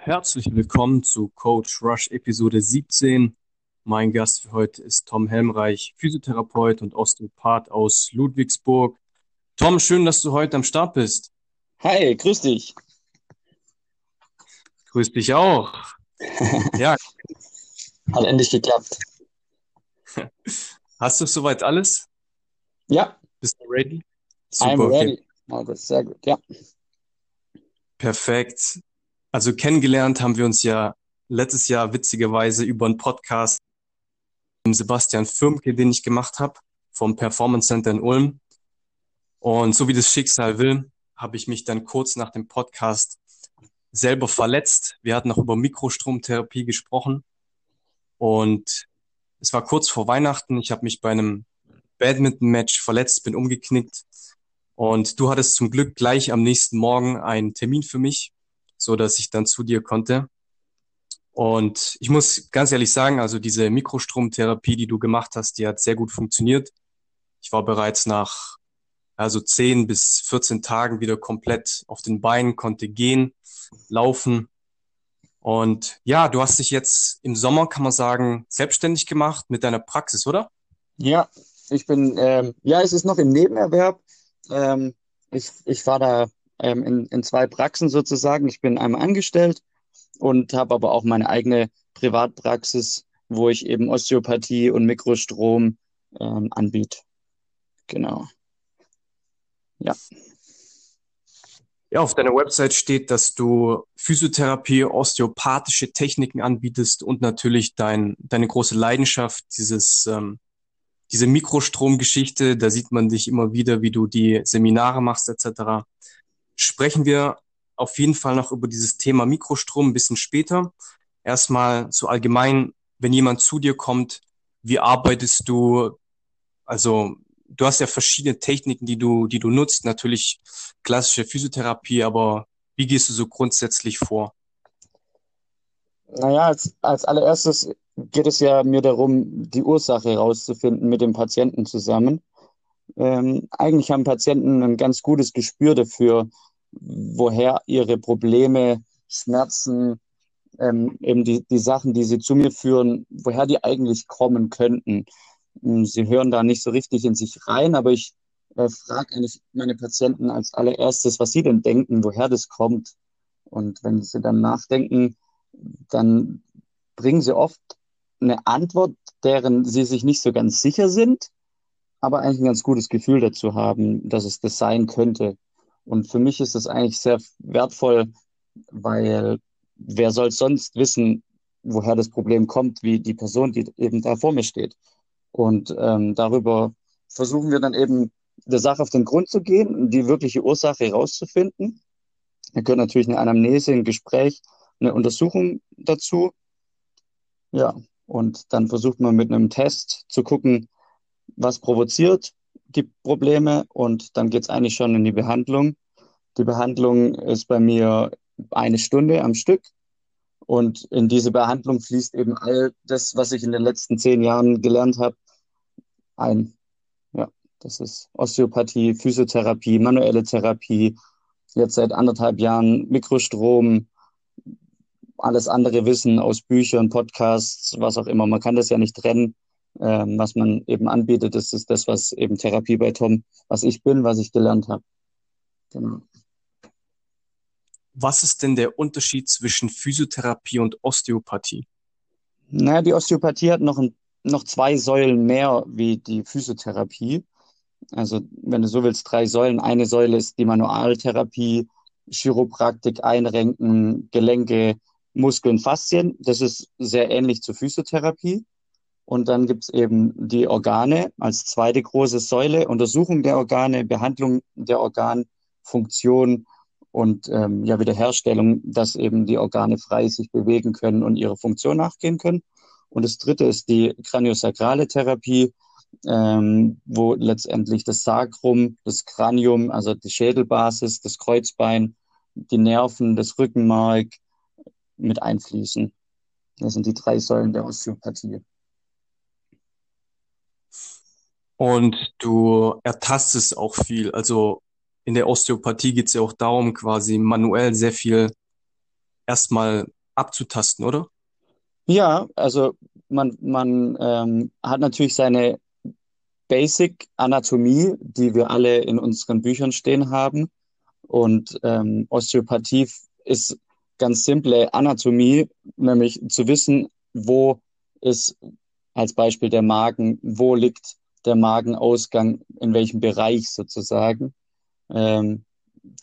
Herzlich willkommen zu Coach Rush Episode 17. Mein Gast für heute ist Tom Helmreich, Physiotherapeut und Osteopath aus Ludwigsburg. Tom, schön, dass du heute am Start bist. Hi, grüß dich. Grüß dich auch. ja. Hat endlich geklappt. Hast du soweit alles? Ja. Bist du ready? Super, I'm ready. Okay. Oh, sehr gut, ja. Perfekt. Also kennengelernt haben wir uns ja letztes Jahr witzigerweise über einen Podcast mit Sebastian Firmke, den ich gemacht habe, vom Performance Center in Ulm. Und so wie das Schicksal will, habe ich mich dann kurz nach dem Podcast selber verletzt. Wir hatten noch über Mikrostromtherapie gesprochen. Und es war kurz vor Weihnachten. Ich habe mich bei einem Badminton-Match verletzt, bin umgeknickt. Und du hattest zum Glück gleich am nächsten Morgen einen Termin für mich so dass ich dann zu dir konnte. Und ich muss ganz ehrlich sagen, also diese Mikrostromtherapie, die du gemacht hast, die hat sehr gut funktioniert. Ich war bereits nach also 10 bis 14 Tagen wieder komplett auf den Beinen, konnte gehen, laufen. Und ja, du hast dich jetzt im Sommer, kann man sagen, selbstständig gemacht mit deiner Praxis, oder? Ja, ich bin, ähm, ja, es ist noch im Nebenerwerb. Ähm, ich, ich war da ähm, in, in zwei Praxen sozusagen. Ich bin einmal angestellt und habe aber auch meine eigene Privatpraxis, wo ich eben Osteopathie und Mikrostrom ähm, anbiete. Genau. Ja. Ja, auf deiner Website steht, dass du Physiotherapie, osteopathische Techniken anbietest und natürlich dein, deine große Leidenschaft, dieses, ähm, diese Mikrostromgeschichte. Da sieht man dich immer wieder, wie du die Seminare machst etc sprechen wir auf jeden Fall noch über dieses Thema Mikrostrom ein bisschen später. Erstmal so allgemein, wenn jemand zu dir kommt, wie arbeitest du? Also du hast ja verschiedene Techniken, die du, die du nutzt. Natürlich klassische Physiotherapie, aber wie gehst du so grundsätzlich vor? Naja, als, als allererstes geht es ja mir darum, die Ursache herauszufinden mit dem Patienten zusammen. Ähm, eigentlich haben Patienten ein ganz gutes Gespür dafür, woher ihre Probleme, Schmerzen, ähm, eben die, die Sachen, die sie zu mir führen, woher die eigentlich kommen könnten. Hm, sie hören da nicht so richtig in sich rein, aber ich äh, frage eigentlich meine Patienten als allererstes, was sie denn denken, woher das kommt. Und wenn sie dann nachdenken, dann bringen sie oft eine Antwort, deren sie sich nicht so ganz sicher sind, aber eigentlich ein ganz gutes Gefühl dazu haben, dass es das sein könnte. Und für mich ist das eigentlich sehr wertvoll, weil wer soll sonst wissen, woher das Problem kommt, wie die Person, die eben da vor mir steht. Und ähm, darüber versuchen wir dann eben der Sache auf den Grund zu gehen, die wirkliche Ursache herauszufinden. Da gehört natürlich eine Anamnese, ein Gespräch, eine Untersuchung dazu. Ja, und dann versucht man mit einem Test zu gucken, was provoziert die Probleme und dann geht es eigentlich schon in die Behandlung. Die Behandlung ist bei mir eine Stunde am Stück und in diese Behandlung fließt eben all das, was ich in den letzten zehn Jahren gelernt habe, ein. Ja, das ist Osteopathie, Physiotherapie, manuelle Therapie, jetzt seit anderthalb Jahren Mikrostrom, alles andere Wissen aus Büchern, Podcasts, was auch immer. Man kann das ja nicht trennen ähm, was man eben anbietet. Das ist das, was eben Therapie bei Tom, was ich bin, was ich gelernt habe. Genau. Was ist denn der Unterschied zwischen Physiotherapie und Osteopathie? Naja, die Osteopathie hat noch, ein, noch zwei Säulen mehr wie die Physiotherapie. Also, wenn du so willst, drei Säulen. Eine Säule ist die Manualtherapie, Chiropraktik, Einrenken, Gelenke, Muskeln, Faszien. Das ist sehr ähnlich zur Physiotherapie. Und dann gibt es eben die Organe als zweite große Säule, Untersuchung der Organe, Behandlung der Organfunktion und ähm, ja, Wiederherstellung, dass eben die Organe frei sich bewegen können und ihrer Funktion nachgehen können. Und das dritte ist die kraniosakrale Therapie, ähm, wo letztendlich das Sacrum, das Kranium, also die Schädelbasis, das Kreuzbein, die Nerven, das Rückenmark mit einfließen. Das sind die drei Säulen der Osteopathie. Und du ertastest auch viel. Also in der Osteopathie geht es ja auch darum, quasi manuell sehr viel erstmal abzutasten, oder? Ja, also man, man ähm, hat natürlich seine Basic-Anatomie, die wir alle in unseren Büchern stehen haben. Und ähm, Osteopathie ist ganz simple Anatomie, nämlich zu wissen, wo ist als Beispiel der Magen, wo liegt der Magenausgang, in welchem Bereich sozusagen. Ähm,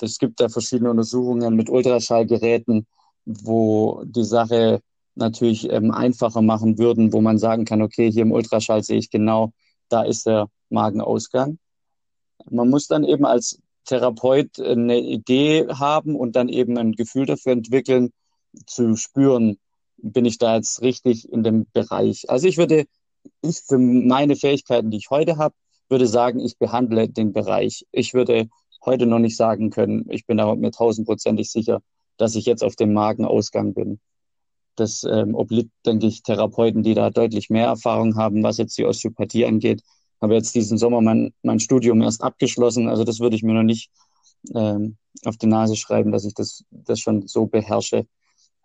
es gibt da verschiedene Untersuchungen mit Ultraschallgeräten, wo die Sache natürlich ähm, einfacher machen würden, wo man sagen kann, okay, hier im Ultraschall sehe ich genau, da ist der Magenausgang. Man muss dann eben als Therapeut eine Idee haben und dann eben ein Gefühl dafür entwickeln, zu spüren, bin ich da jetzt richtig in dem Bereich. Also ich würde, ich für meine Fähigkeiten, die ich heute habe, würde sagen, ich behandle den Bereich. Ich würde heute noch nicht sagen können, ich bin da mir tausendprozentig sicher, dass ich jetzt auf dem Magenausgang bin. Das ähm, obliegt, denke ich, Therapeuten, die da deutlich mehr Erfahrung haben, was jetzt die Osteopathie angeht. Habe jetzt diesen Sommer mein, mein Studium erst abgeschlossen, also das würde ich mir noch nicht ähm, auf die Nase schreiben, dass ich das, das schon so beherrsche.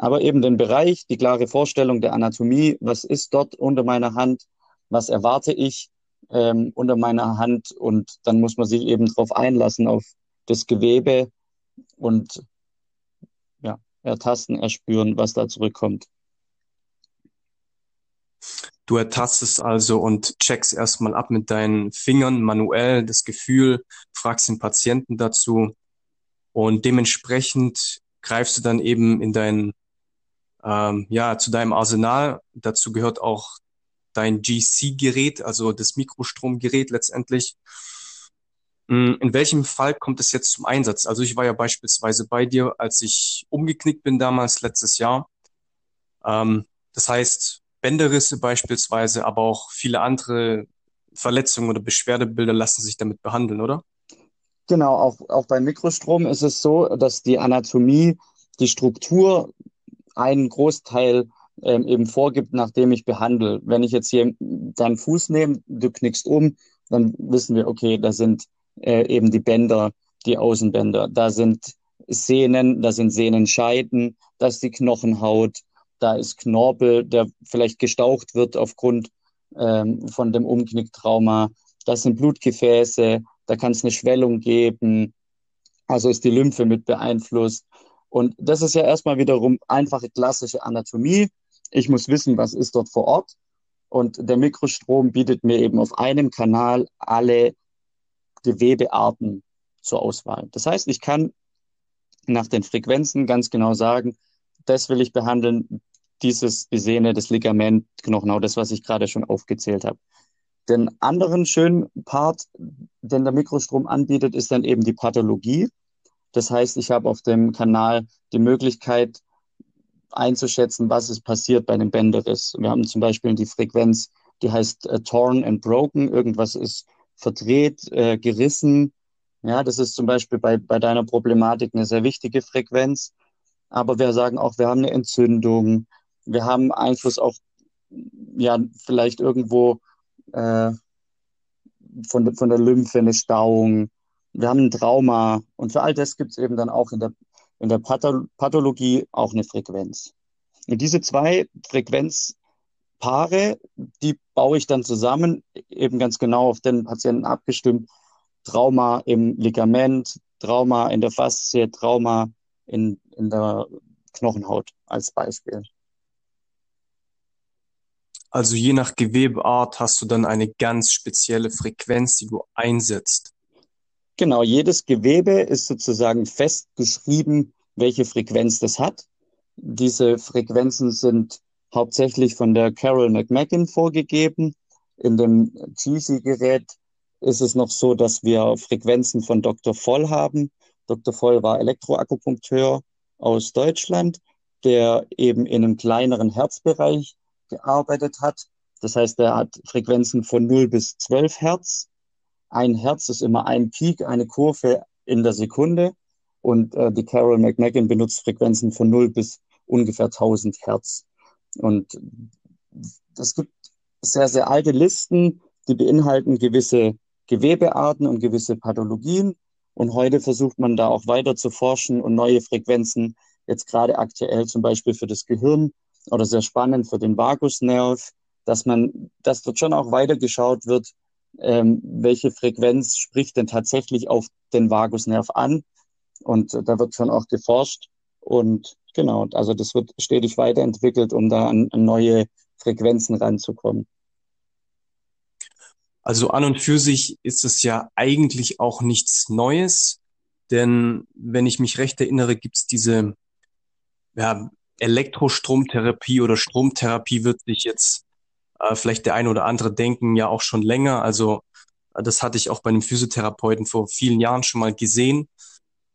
Aber eben den Bereich, die klare Vorstellung der Anatomie, was ist dort unter meiner Hand, was erwarte ich ähm, unter meiner Hand und dann muss man sich eben darauf einlassen, auf das Gewebe und ertasten, erspüren, was da zurückkommt. Du ertastest also und checkst erstmal ab mit deinen Fingern manuell das Gefühl, fragst den Patienten dazu und dementsprechend greifst du dann eben in dein, ähm, ja, zu deinem Arsenal. Dazu gehört auch dein GC-Gerät, also das Mikrostromgerät letztendlich. Mm, in welchem Fall kommt es jetzt zum Einsatz? Also ich war ja beispielsweise bei dir, als ich umgeknickt bin damals letztes Jahr. Ähm, das heißt, Bänderrisse beispielsweise, aber auch viele andere Verletzungen oder Beschwerdebilder lassen sich damit behandeln, oder? Genau, auch, auch beim Mikrostrom ist es so, dass die Anatomie, die Struktur einen Großteil ähm, eben vorgibt, nachdem ich behandle. Wenn ich jetzt hier deinen Fuß nehme, du knickst um, dann wissen wir, okay, da sind äh, eben die Bänder, die Außenbänder. Da sind Sehnen, da sind Sehnenscheiden, da ist die Knochenhaut, da ist Knorpel, der vielleicht gestaucht wird aufgrund ähm, von dem Umknicktrauma. Das sind Blutgefäße, da kann es eine Schwellung geben. Also ist die Lymphe mit beeinflusst. Und das ist ja erstmal wiederum einfache klassische Anatomie. Ich muss wissen, was ist dort vor Ort. Und der Mikrostrom bietet mir eben auf einem Kanal alle Gewebearten zur Auswahl. Das heißt, ich kann nach den Frequenzen ganz genau sagen, das will ich behandeln, dieses die Sehne, das Ligament, Knochenhaut, das, was ich gerade schon aufgezählt habe. Den anderen schönen Part, den der Mikrostrom anbietet, ist dann eben die Pathologie. Das heißt, ich habe auf dem Kanal die Möglichkeit einzuschätzen, was ist passiert bei einem Bänderriss. Wir haben zum Beispiel die Frequenz, die heißt äh, torn and broken. Irgendwas ist verdreht, äh, gerissen. Ja, das ist zum Beispiel bei, bei deiner Problematik eine sehr wichtige Frequenz. Aber wir sagen auch, wir haben eine Entzündung, wir haben Einfluss auf, ja, vielleicht irgendwo äh, von, von der Lymphe eine Stauung. Wir haben ein Trauma. Und für all das gibt es eben dann auch in der, in der Pathologie auch eine Frequenz. Und diese zwei Frequenz, Paare, die baue ich dann zusammen, eben ganz genau auf den Patienten abgestimmt. Trauma im Ligament, Trauma in der Faszie, Trauma in, in der Knochenhaut als Beispiel. Also je nach Gewebeart hast du dann eine ganz spezielle Frequenz, die du einsetzt. Genau, jedes Gewebe ist sozusagen festgeschrieben, welche Frequenz das hat. Diese Frequenzen sind hauptsächlich von der Carol McMacken vorgegeben. In dem GC-Gerät ist es noch so, dass wir Frequenzen von Dr. Voll haben. Dr. Voll war Elektroakupunkteur aus Deutschland, der eben in einem kleineren Herzbereich gearbeitet hat. Das heißt, er hat Frequenzen von 0 bis 12 Hertz. Ein Herz ist immer ein Peak, eine Kurve in der Sekunde. Und äh, die Carol McMacken benutzt Frequenzen von 0 bis ungefähr 1000 Hertz. Und es gibt sehr, sehr alte Listen, die beinhalten gewisse Gewebearten und gewisse Pathologien. Und heute versucht man da auch weiter zu forschen und neue Frequenzen jetzt gerade aktuell zum Beispiel für das Gehirn oder sehr spannend für den Vagusnerv, dass man, dass dort schon auch weitergeschaut wird, ähm, welche Frequenz spricht denn tatsächlich auf den Vagusnerv an. Und äh, da wird schon auch geforscht. Und genau, also das wird stetig weiterentwickelt, um da an, an neue Frequenzen ranzukommen. Also an und für sich ist es ja eigentlich auch nichts Neues, denn wenn ich mich recht erinnere, gibt es diese ja, Elektrostromtherapie oder Stromtherapie wird sich jetzt äh, vielleicht der eine oder andere denken, ja auch schon länger. Also äh, das hatte ich auch bei einem Physiotherapeuten vor vielen Jahren schon mal gesehen,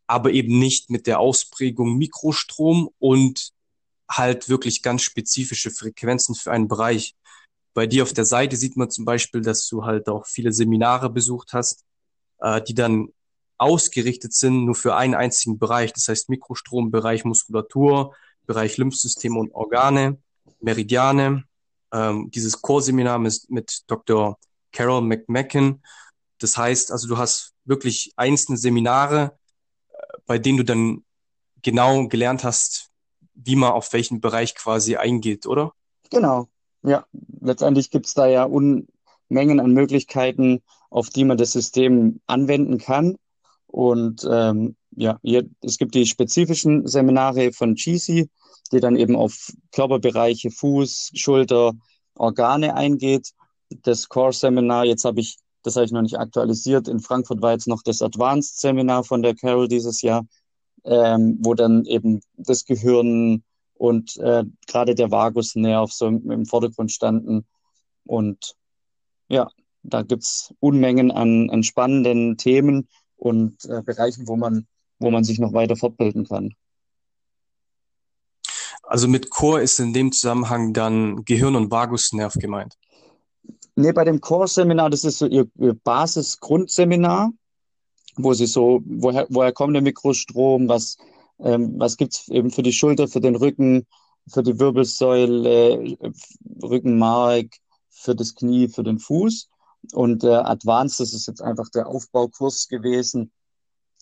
aber eben nicht mit der Ausprägung Mikrostrom und halt wirklich ganz spezifische Frequenzen für einen Bereich. Bei dir auf der Seite sieht man zum Beispiel, dass du halt auch viele Seminare besucht hast, äh, die dann ausgerichtet sind nur für einen einzigen Bereich. Das heißt Mikrostrom, Bereich Muskulatur, Bereich Lymphsysteme und Organe, Meridiane. Ähm, dieses Core-Seminar mit, mit Dr. Carol McMacken. Das heißt, also du hast wirklich einzelne Seminare, äh, bei denen du dann genau gelernt hast, wie man auf welchen Bereich quasi eingeht, oder? Genau, ja. Letztendlich gibt es da ja Unmengen an Möglichkeiten, auf die man das System anwenden kann. Und ähm, ja, hier, es gibt die spezifischen Seminare von GC, die dann eben auf Körperbereiche, Fuß, Schulter, Organe eingeht. Das Core-Seminar, jetzt habe ich, das habe ich noch nicht aktualisiert, in Frankfurt war jetzt noch das Advanced-Seminar von der Carol dieses Jahr, ähm, wo dann eben das Gehirn und äh, gerade der Vagusnerv so im, im Vordergrund standen. Und ja, da gibt's Unmengen an, an spannenden Themen und äh, Bereichen, wo man, wo man sich noch weiter fortbilden kann. Also mit Core ist in dem Zusammenhang dann Gehirn und Vagusnerv gemeint. Nee, bei dem Core-Seminar, das ist so ihr, ihr Basis-Grundseminar, wo sie so, woher, woher kommt der Mikrostrom, was, ähm, was gibt's eben für die Schulter, für den Rücken, für die Wirbelsäule, Rückenmark, für das Knie, für den Fuß. Und der äh, Advanced, das ist jetzt einfach der Aufbaukurs gewesen.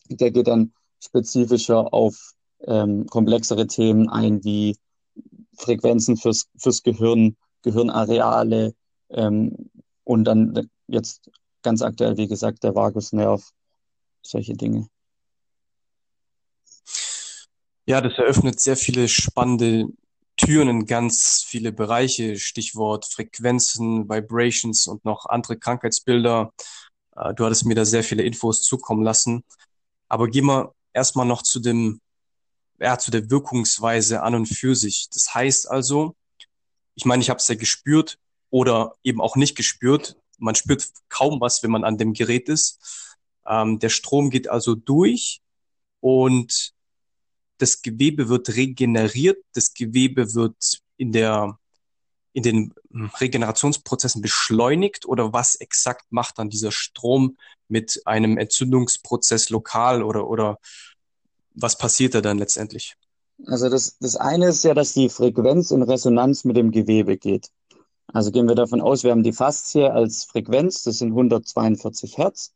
Der geht dann spezifischer auf ähm, komplexere Themen ein, wie Frequenzen fürs, fürs Gehirn, Gehirnareale ähm, und dann jetzt ganz aktuell, wie gesagt, der Vagusnerv, solche Dinge. Ja, das eröffnet sehr viele spannende Türen in ganz viele Bereiche, Stichwort Frequenzen, Vibrations und noch andere Krankheitsbilder. Äh, du hattest mir da sehr viele Infos zukommen lassen. Aber gehen wir erstmal noch zu dem, ja, zu der Wirkungsweise an und für sich. Das heißt also, ich meine, ich habe es ja gespürt oder eben auch nicht gespürt. Man spürt kaum was, wenn man an dem Gerät ist. Ähm, der Strom geht also durch und das Gewebe wird regeneriert, das Gewebe wird in der in den Regenerationsprozessen beschleunigt oder was exakt macht dann dieser Strom mit einem Entzündungsprozess lokal oder oder was passiert da dann letztendlich? Also das, das eine ist ja, dass die Frequenz in Resonanz mit dem Gewebe geht. Also gehen wir davon aus, wir haben die Faszie als Frequenz, das sind 142 Hertz,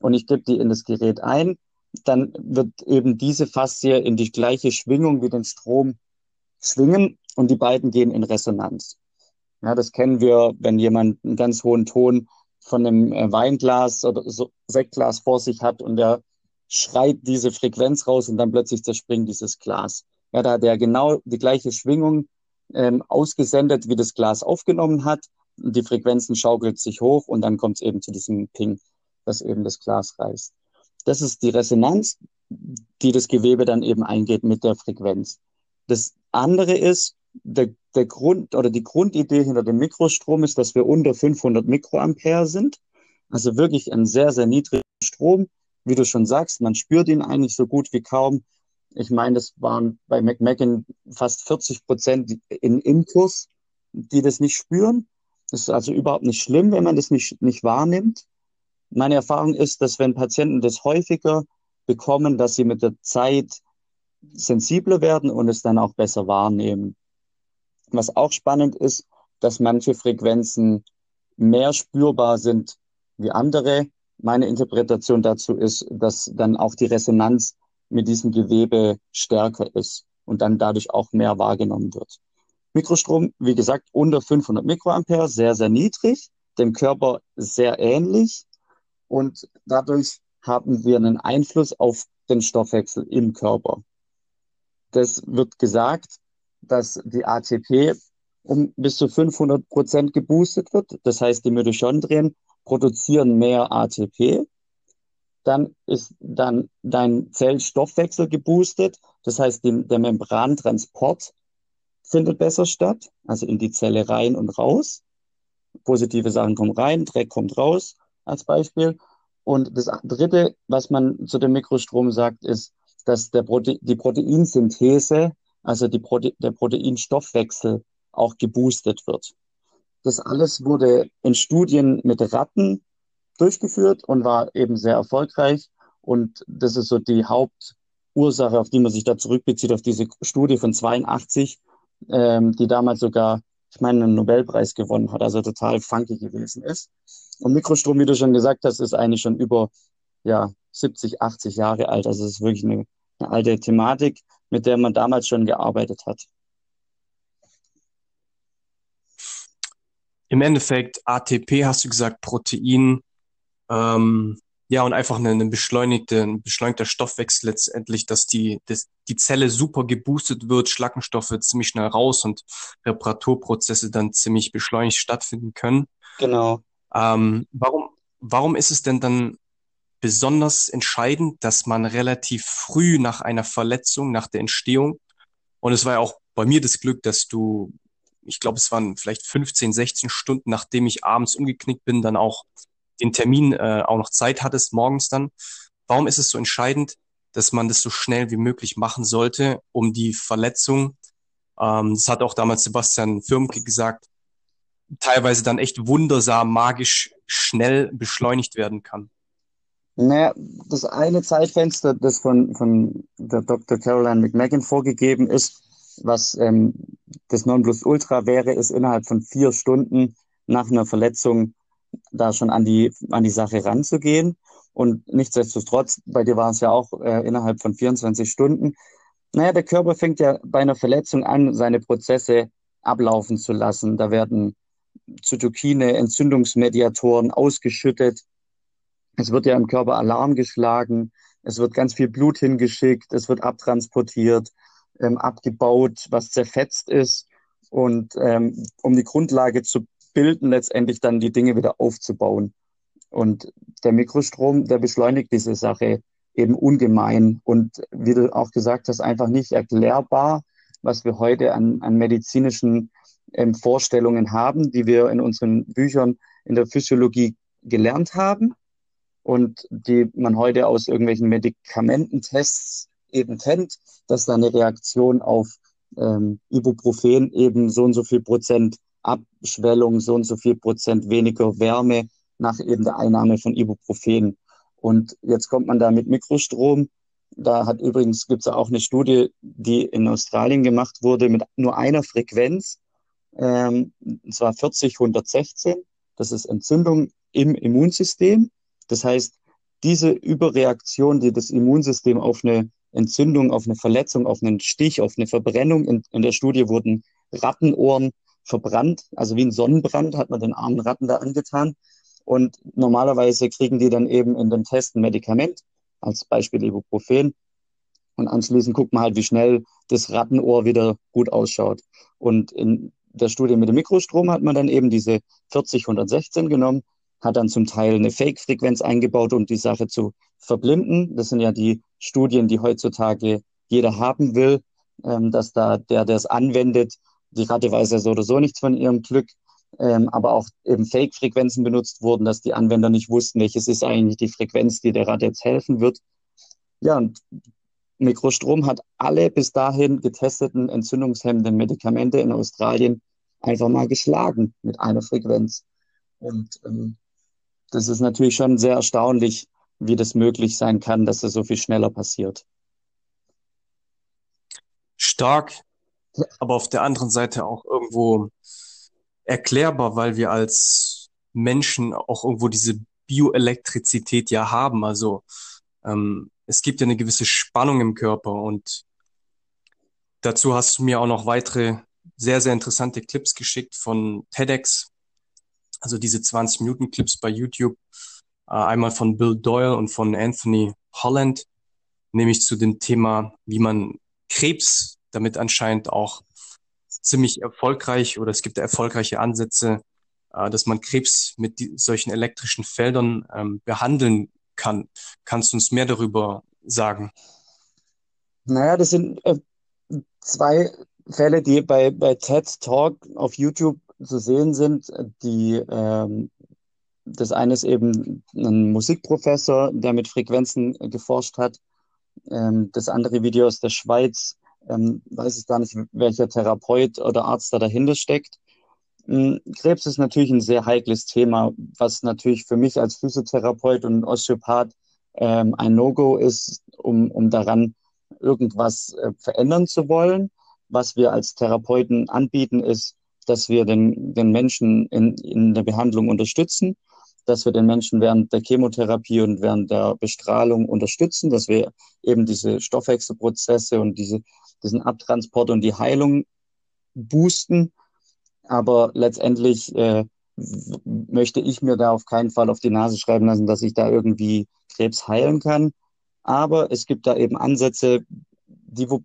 und ich gebe die in das Gerät ein dann wird eben diese Faszie in die gleiche Schwingung wie den Strom schwingen und die beiden gehen in Resonanz. Ja, das kennen wir, wenn jemand einen ganz hohen Ton von einem äh, Weinglas oder so Sektglas vor sich hat und der schreit diese Frequenz raus und dann plötzlich zerspringt dieses Glas. Ja, da hat er genau die gleiche Schwingung ähm, ausgesendet, wie das Glas aufgenommen hat. Und die Frequenzen schaukelt sich hoch und dann kommt es eben zu diesem Ping, dass eben das Glas reißt. Das ist die Resonanz, die das Gewebe dann eben eingeht mit der Frequenz. Das andere ist, der, der Grund oder die Grundidee hinter dem Mikrostrom ist, dass wir unter 500 Mikroampere sind. Also wirklich ein sehr, sehr niedriger Strom. Wie du schon sagst, man spürt ihn eigentlich so gut wie kaum. Ich meine, das waren bei McMacken fast 40 Prozent in, im Kurs, die das nicht spüren. Das ist also überhaupt nicht schlimm, wenn man das nicht, nicht wahrnimmt. Meine Erfahrung ist, dass wenn Patienten das häufiger bekommen, dass sie mit der Zeit sensibler werden und es dann auch besser wahrnehmen. Was auch spannend ist, dass manche Frequenzen mehr spürbar sind wie andere. Meine Interpretation dazu ist, dass dann auch die Resonanz mit diesem Gewebe stärker ist. und dann dadurch auch mehr wahrgenommen wird. Mikrostrom, wie gesagt, unter 500 Mikroampere, sehr, sehr niedrig, dem Körper sehr ähnlich und dadurch haben wir einen Einfluss auf den Stoffwechsel im Körper. Das wird gesagt, dass die ATP um bis zu 500 Prozent geboostet wird. Das heißt, die Mitochondrien produzieren mehr ATP. Dann ist dann dein Zellstoffwechsel geboostet. Das heißt, die, der Membrantransport findet besser statt, also in die Zelle rein und raus. Positive Sachen kommen rein, Dreck kommt raus, als Beispiel. Und das Dritte, was man zu dem Mikrostrom sagt, ist, dass der Prote die Proteinsynthese, also die Prote der Proteinstoffwechsel auch geboostet wird. Das alles wurde in Studien mit Ratten durchgeführt und war eben sehr erfolgreich. Und das ist so die Hauptursache, auf die man sich da zurückbezieht, auf diese Studie von 82, ähm, die damals sogar, ich meine, einen Nobelpreis gewonnen hat, also total funky gewesen ist. Und Mikrostrom, wie du schon gesagt hast, ist eigentlich schon über ja, 70, 80 Jahre alt. Also es ist wirklich eine, eine alte Thematik, mit der man damals schon gearbeitet hat. Im Endeffekt ATP, hast du gesagt, Protein, ähm, ja, und einfach eine, eine beschleunigte, ein beschleunigter Stoffwechsel letztendlich, dass die, dass die Zelle super geboostet wird, Schlackenstoffe ziemlich schnell raus und Reparaturprozesse dann ziemlich beschleunigt stattfinden können. Genau. Ähm, warum, warum ist es denn dann besonders entscheidend, dass man relativ früh nach einer Verletzung, nach der Entstehung, und es war ja auch bei mir das Glück, dass du, ich glaube, es waren vielleicht 15, 16 Stunden, nachdem ich abends umgeknickt bin, dann auch den Termin äh, auch noch Zeit hattest, morgens dann. Warum ist es so entscheidend, dass man das so schnell wie möglich machen sollte, um die Verletzung, ähm, das hat auch damals Sebastian Firmke gesagt, teilweise dann echt wundersam, magisch schnell beschleunigt werden kann. Naja, das eine Zeitfenster, das von, von der Dr. Caroline McMagan vorgegeben ist, was ähm, das Nonplusultra wäre, ist innerhalb von vier Stunden nach einer Verletzung da schon an die, an die Sache ranzugehen. Und nichtsdestotrotz, bei dir war es ja auch äh, innerhalb von 24 Stunden. Naja, der Körper fängt ja bei einer Verletzung an, seine Prozesse ablaufen zu lassen. Da werden Zytokine, Entzündungsmediatoren ausgeschüttet. Es wird ja im Körper Alarm geschlagen. Es wird ganz viel Blut hingeschickt. Es wird abtransportiert, ähm, abgebaut, was zerfetzt ist. Und ähm, um die Grundlage zu bilden, letztendlich dann die Dinge wieder aufzubauen. Und der Mikrostrom, der beschleunigt diese Sache eben ungemein und wie du auch gesagt hast, einfach nicht erklärbar, was wir heute an, an medizinischen ähm, Vorstellungen haben, die wir in unseren Büchern in der Physiologie gelernt haben und die man heute aus irgendwelchen Medikamententests eben kennt, dass da eine Reaktion auf ähm, Ibuprofen eben so und so viel Prozent Abschwellung, so und so viel Prozent weniger Wärme nach eben der Einnahme von Ibuprofen. Und jetzt kommt man da mit Mikrostrom. Da hat übrigens, gibt es auch eine Studie, die in Australien gemacht wurde mit nur einer Frequenz ähm, und zwar 40, 116. Das ist Entzündung im Immunsystem. Das heißt, diese Überreaktion, die das Immunsystem auf eine Entzündung, auf eine Verletzung, auf einen Stich, auf eine Verbrennung, in, in der Studie wurden Rattenohren verbrannt, also wie ein Sonnenbrand hat man den armen Ratten da angetan. Und normalerweise kriegen die dann eben in dem Test ein Medikament, als Beispiel Ibuprofen. Und anschließend guckt man halt, wie schnell das Rattenohr wieder gut ausschaut. Und in der Studie mit dem Mikrostrom hat man dann eben diese 40, 116 genommen, hat dann zum Teil eine Fake-Frequenz eingebaut, um die Sache zu verblinden. Das sind ja die Studien, die heutzutage jeder haben will, ähm, dass da der, der es anwendet, die Ratte weiß ja so oder so nichts von ihrem Glück, ähm, aber auch eben Fake-Frequenzen benutzt wurden, dass die Anwender nicht wussten, welches ist eigentlich die Frequenz, die der Ratte jetzt helfen wird. Ja, und Mikrostrom hat alle bis dahin getesteten entzündungshemmenden Medikamente in Australien einfach mal geschlagen mit einer Frequenz. Und ähm, das ist natürlich schon sehr erstaunlich, wie das möglich sein kann, dass das so viel schneller passiert. Stark, aber auf der anderen Seite auch irgendwo erklärbar, weil wir als Menschen auch irgendwo diese Bioelektrizität ja haben. Also ähm, es gibt ja eine gewisse Spannung im Körper und Dazu hast du mir auch noch weitere sehr, sehr interessante Clips geschickt von TEDx. Also diese 20 Minuten Clips bei YouTube. Äh, einmal von Bill Doyle und von Anthony Holland, nämlich zu dem Thema, wie man Krebs damit anscheinend auch ziemlich erfolgreich oder es gibt erfolgreiche Ansätze, äh, dass man Krebs mit solchen elektrischen Feldern ähm, behandeln kann. Kannst du uns mehr darüber sagen? Naja, das sind äh, zwei Fälle, die bei, bei TED Talk auf YouTube zu sehen sind, die ähm, das eine ist eben ein Musikprofessor, der mit Frequenzen geforscht hat. Ähm, das andere Video aus der Schweiz, ähm, weiß ich gar nicht, welcher Therapeut oder Arzt da dahinter steckt. Ähm, Krebs ist natürlich ein sehr heikles Thema, was natürlich für mich als Physiotherapeut und Osteopath ähm, ein No-Go ist, um, um daran irgendwas äh, verändern zu wollen. Was wir als Therapeuten anbieten, ist, dass wir den, den Menschen in, in der Behandlung unterstützen, dass wir den Menschen während der Chemotherapie und während der Bestrahlung unterstützen, dass wir eben diese Stoffwechselprozesse und diese, diesen Abtransport und die Heilung boosten. Aber letztendlich äh, möchte ich mir da auf keinen Fall auf die Nase schreiben lassen, dass ich da irgendwie Krebs heilen kann. Aber es gibt da eben Ansätze, die wo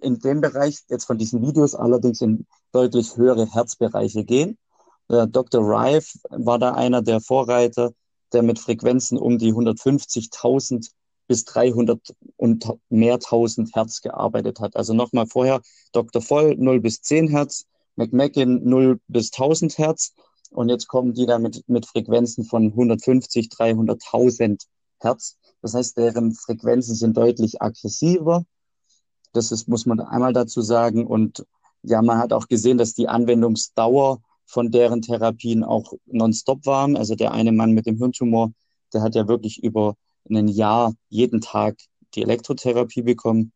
in dem Bereich jetzt von diesen Videos allerdings in deutlich höhere Herzbereiche gehen. Der Dr. Rife war da einer der Vorreiter, der mit Frequenzen um die 150.000 bis 300 und mehr tausend Hertz gearbeitet hat. Also nochmal vorher Dr. Voll 0 bis 10 Hertz, McMacken 0 bis 1000 Hertz und jetzt kommen die da mit, mit Frequenzen von 150, 300.000 Hertz. Das heißt, deren Frequenzen sind deutlich aggressiver. Das ist, muss man einmal dazu sagen. Und ja, man hat auch gesehen, dass die Anwendungsdauer von deren Therapien auch nonstop waren. Also der eine Mann mit dem Hirntumor, der hat ja wirklich über ein Jahr jeden Tag die Elektrotherapie bekommen.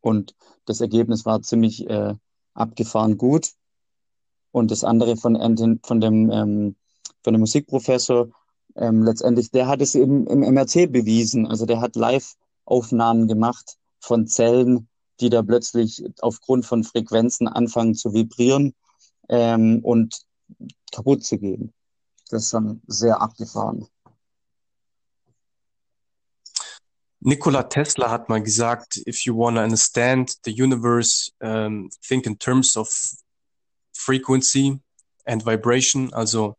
Und das Ergebnis war ziemlich äh, abgefahren gut. Und das andere von, von dem, ähm, von dem Musikprofessor, ähm, letztendlich, der hat es im, im MRT bewiesen. Also der hat Live-Aufnahmen gemacht von Zellen, die da plötzlich aufgrund von Frequenzen anfangen zu vibrieren ähm, und kaputt zu gehen. Das ist dann sehr abgefahren. Nikola Tesla hat mal gesagt, if you want to understand the universe, um, think in terms of frequency and vibration. Also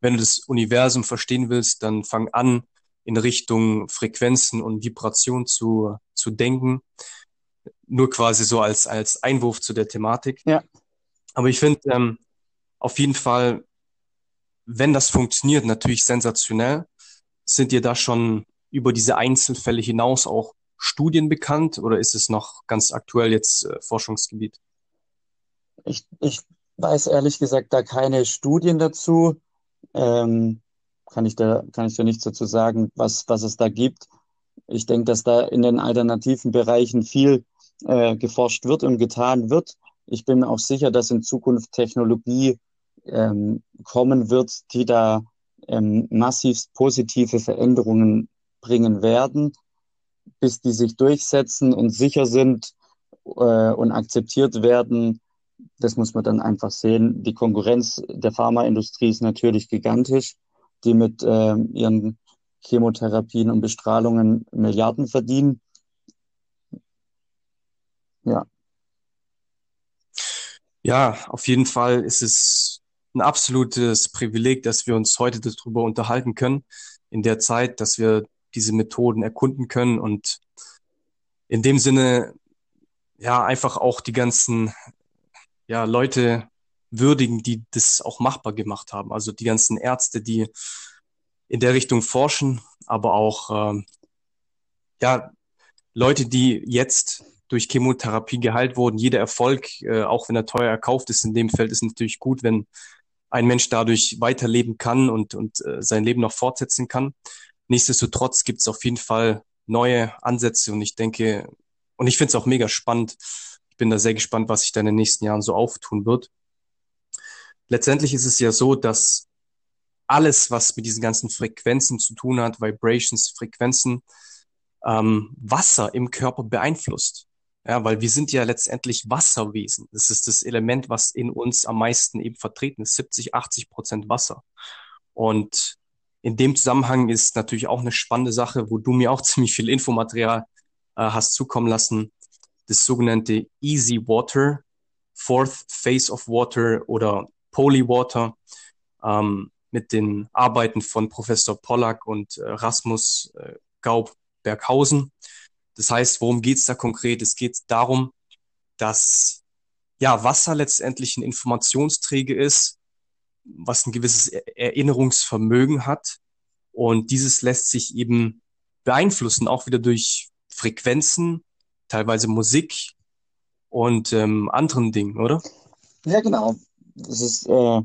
wenn du das Universum verstehen willst, dann fang an, in Richtung Frequenzen und Vibration zu, zu denken. Nur quasi so als, als Einwurf zu der Thematik. Ja. Aber ich finde ähm, auf jeden Fall, wenn das funktioniert, natürlich sensationell. Sind dir da schon über diese Einzelfälle hinaus auch Studien bekannt oder ist es noch ganz aktuell jetzt äh, Forschungsgebiet? Ich, ich weiß ehrlich gesagt da keine Studien dazu. Ähm, kann ich da, kann ich da nichts dazu sagen, was, was es da gibt. Ich denke, dass da in den alternativen Bereichen viel äh, geforscht wird und getan wird. Ich bin mir auch sicher, dass in Zukunft Technologie ähm, kommen wird, die da ähm, massiv positive Veränderungen bringen werden, bis die sich durchsetzen und sicher sind äh, und akzeptiert werden. Das muss man dann einfach sehen. Die Konkurrenz der Pharmaindustrie ist natürlich gigantisch, die mit äh, ihren Chemotherapien und Bestrahlungen Milliarden verdienen. Ja. Ja, auf jeden Fall ist es ein absolutes Privileg, dass wir uns heute darüber unterhalten können, in der Zeit, dass wir diese Methoden erkunden können und in dem Sinne ja einfach auch die ganzen ja Leute würdigen, die das auch machbar gemacht haben. Also die ganzen Ärzte, die in der Richtung forschen, aber auch ähm, ja Leute, die jetzt durch Chemotherapie geheilt wurden. Jeder Erfolg, äh, auch wenn er teuer erkauft ist in dem Feld, ist natürlich gut, wenn ein Mensch dadurch weiterleben kann und, und äh, sein Leben noch fortsetzen kann. Nichtsdestotrotz gibt es auf jeden Fall neue Ansätze und ich denke, und ich finde es auch mega spannend. Ich bin da sehr gespannt, was sich da in den nächsten Jahren so auftun wird. Letztendlich ist es ja so, dass alles, was mit diesen ganzen Frequenzen zu tun hat, Vibrations, Frequenzen, ähm, Wasser im Körper beeinflusst. Ja, weil wir sind ja letztendlich Wasserwesen. Das ist das Element, was in uns am meisten eben vertreten ist. 70, 80 Prozent Wasser. Und in dem Zusammenhang ist natürlich auch eine spannende Sache, wo du mir auch ziemlich viel Infomaterial äh, hast zukommen lassen. Das sogenannte Easy Water, Fourth Phase of Water oder Polywater ähm, mit den Arbeiten von Professor Pollack und äh, Rasmus äh, Gaub-Berghausen. Das heißt, worum geht's da konkret? Es geht darum, dass ja Wasser letztendlich ein Informationsträger ist, was ein gewisses Erinnerungsvermögen hat. Und dieses lässt sich eben beeinflussen, auch wieder durch Frequenzen, teilweise Musik und ähm, anderen Dingen, oder? Ja, genau. Das ist äh,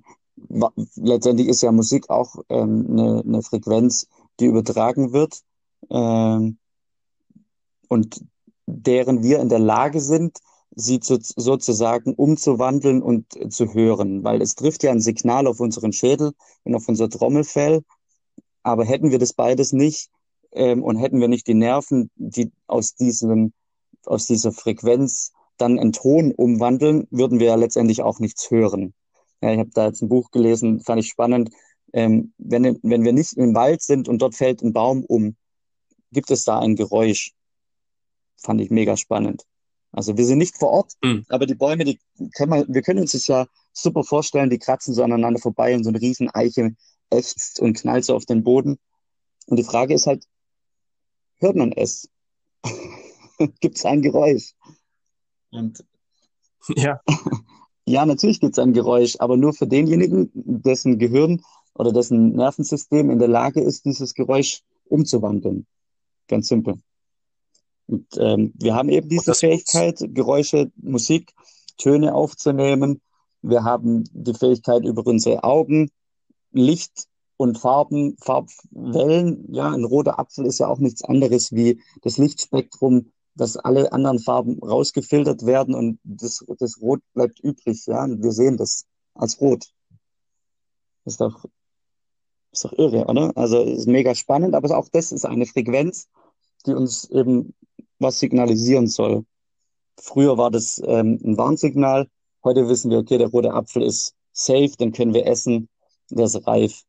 letztendlich ist ja Musik auch ähm, eine, eine Frequenz, die übertragen wird ähm, und deren wir in der Lage sind, sie zu, sozusagen umzuwandeln und zu hören, weil es trifft ja ein Signal auf unseren Schädel und auf unser Trommelfell. Aber hätten wir das beides nicht ähm, und hätten wir nicht die Nerven, die aus diesem aus dieser Frequenz dann einen Ton umwandeln, würden wir ja letztendlich auch nichts hören. Ja, ich habe da jetzt ein Buch gelesen, fand ich spannend. Ähm, wenn, wenn wir nicht im Wald sind und dort fällt ein Baum um, gibt es da ein Geräusch. Fand ich mega spannend. Also wir sind nicht vor Ort, mhm. aber die Bäume, die können wir, wir können uns das ja super vorstellen, die kratzen so aneinander vorbei und so eine riesen Eiche ächzt und knallt so auf den Boden. Und die Frage ist halt, hört man es? gibt es ein Geräusch? Und ja. ja, natürlich gibt es ein Geräusch, aber nur für denjenigen, dessen Gehirn oder dessen Nervensystem in der Lage ist, dieses Geräusch umzuwandeln. Ganz simpel. Und ähm, wir haben eben diese Fähigkeit, Geräusche, Musik, Töne aufzunehmen. Wir haben die Fähigkeit über unsere Augen, Licht und Farben, Farbwellen. Ja, ein roter Apfel ist ja auch nichts anderes wie das Lichtspektrum, dass alle anderen Farben rausgefiltert werden und das, das Rot bleibt übrig. Ja, und wir sehen das als Rot. Ist doch, ist doch irre, oder? Also ist mega spannend, aber auch das ist eine Frequenz, die uns eben was signalisieren soll. Früher war das ähm, ein Warnsignal. Heute wissen wir, okay, der rote Apfel ist safe, den können wir essen, der ist reif.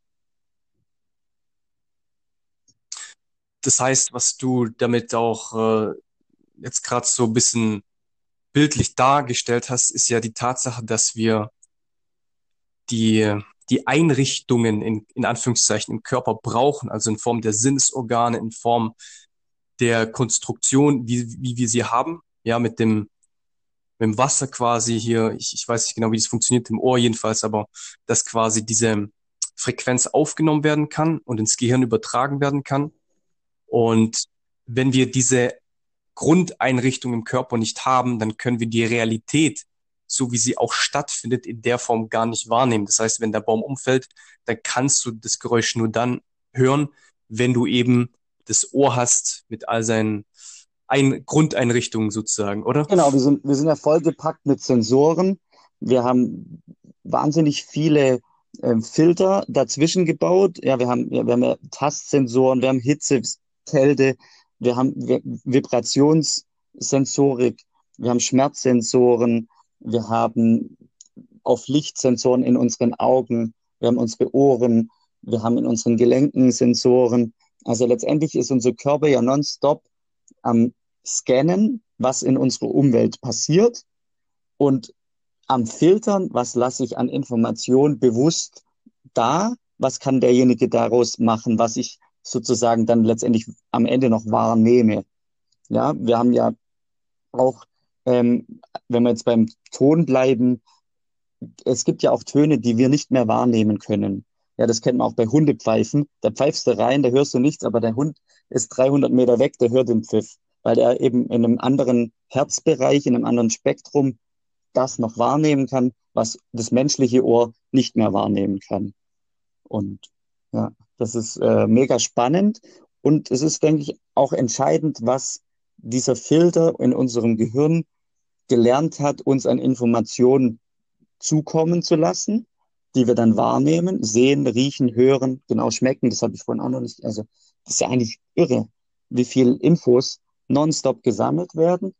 Das heißt, was du damit auch äh, jetzt gerade so ein bisschen bildlich dargestellt hast, ist ja die Tatsache, dass wir die, die Einrichtungen in, in Anführungszeichen im Körper brauchen, also in Form der Sinnesorgane, in Form der Konstruktion, wie, wie wir sie haben, ja, mit dem, mit dem Wasser quasi hier, ich, ich weiß nicht genau, wie das funktioniert, im Ohr jedenfalls, aber dass quasi diese Frequenz aufgenommen werden kann und ins Gehirn übertragen werden kann. Und wenn wir diese Grundeinrichtung im Körper nicht haben, dann können wir die Realität, so wie sie auch stattfindet, in der Form gar nicht wahrnehmen. Das heißt, wenn der Baum umfällt, dann kannst du das Geräusch nur dann hören, wenn du eben das Ohr hast mit all seinen Ein Grundeinrichtungen sozusagen, oder? Genau, wir sind, wir sind ja vollgepackt mit Sensoren. Wir haben wahnsinnig viele äh, Filter dazwischen gebaut. Ja, wir haben, ja, wir haben ja Tastsensoren, wir haben Hitze, Kälte, wir haben Vibrationssensorik, wir haben Schmerzsensoren, wir haben auf Lichtsensoren in unseren Augen, wir haben unsere Ohren, wir haben in unseren Gelenken Sensoren. Also letztendlich ist unser Körper ja nonstop am Scannen, was in unserer Umwelt passiert und am Filtern, was lasse ich an Information bewusst da, was kann derjenige daraus machen, was ich sozusagen dann letztendlich am Ende noch wahrnehme. Ja, wir haben ja auch, ähm, wenn wir jetzt beim Ton bleiben, es gibt ja auch Töne, die wir nicht mehr wahrnehmen können. Ja, das kennt man auch bei Hundepfeifen. Da pfeifst du rein, da hörst du nichts, aber der Hund ist 300 Meter weg, der hört den Pfiff, weil er eben in einem anderen Herzbereich, in einem anderen Spektrum das noch wahrnehmen kann, was das menschliche Ohr nicht mehr wahrnehmen kann. Und ja, das ist äh, mega spannend und es ist, denke ich, auch entscheidend, was dieser Filter in unserem Gehirn gelernt hat, uns an Informationen zukommen zu lassen, die wir dann wahrnehmen, sehen, riechen, hören, genau schmecken. Das habe ich vorhin auch noch nicht. Also das ist ja eigentlich irre, wie viel Infos nonstop gesammelt werden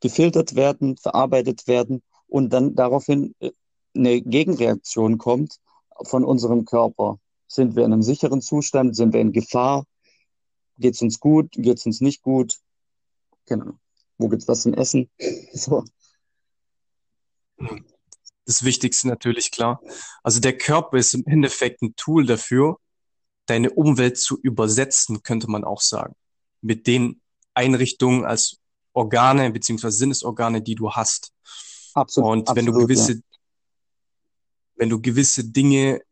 gefiltert werden, verarbeitet werden und dann daraufhin äh, eine Gegenreaktion kommt von unserem Körper. Sind wir in einem sicheren Zustand? Sind wir in Gefahr? Geht es uns gut? Geht es uns nicht gut? Genau. Wo gibt es was zum Essen? so. Das Wichtigste natürlich klar. Also der Körper ist im Endeffekt ein Tool dafür, deine Umwelt zu übersetzen, könnte man auch sagen. Mit den Einrichtungen als Organe beziehungsweise Sinnesorgane, die du hast. Absolut. Und wenn absolut, du gewisse, ja. wenn du gewisse Dinge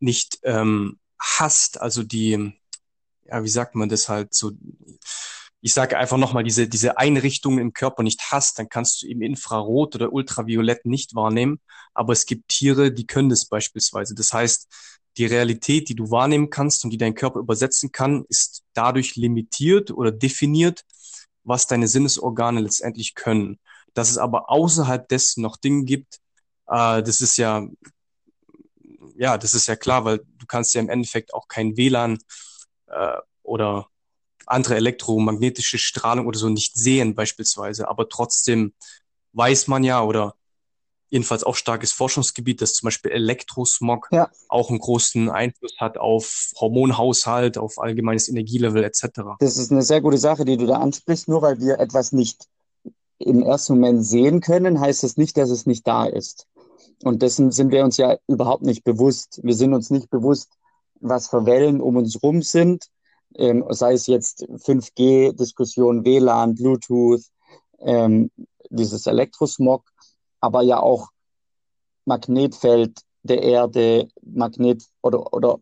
nicht ähm, hast, also die, ja, wie sagt man das halt so, ich sage einfach nochmal, diese, diese Einrichtungen im Körper nicht hast, dann kannst du eben Infrarot oder Ultraviolett nicht wahrnehmen. Aber es gibt Tiere, die können das beispielsweise. Das heißt, die Realität, die du wahrnehmen kannst und die dein Körper übersetzen kann, ist dadurch limitiert oder definiert, was deine Sinnesorgane letztendlich können. Dass es aber außerhalb dessen noch Dinge gibt, äh, das ist ja, ja, das ist ja klar, weil du kannst ja im Endeffekt auch kein WLAN äh, oder andere elektromagnetische Strahlung oder so nicht sehen beispielsweise, aber trotzdem weiß man ja oder jedenfalls auch starkes Forschungsgebiet, dass zum Beispiel Elektrosmog ja. auch einen großen Einfluss hat auf Hormonhaushalt, auf allgemeines Energielevel etc. Das ist eine sehr gute Sache, die du da ansprichst. Nur weil wir etwas nicht im ersten Moment sehen können, heißt das nicht, dass es nicht da ist. Und dessen sind wir uns ja überhaupt nicht bewusst. Wir sind uns nicht bewusst, was für Wellen um uns rum sind ähm, sei es jetzt 5G-Diskussion, WLAN, Bluetooth, ähm, dieses Elektrosmog, aber ja auch Magnetfeld der Erde, Magnet oder, oder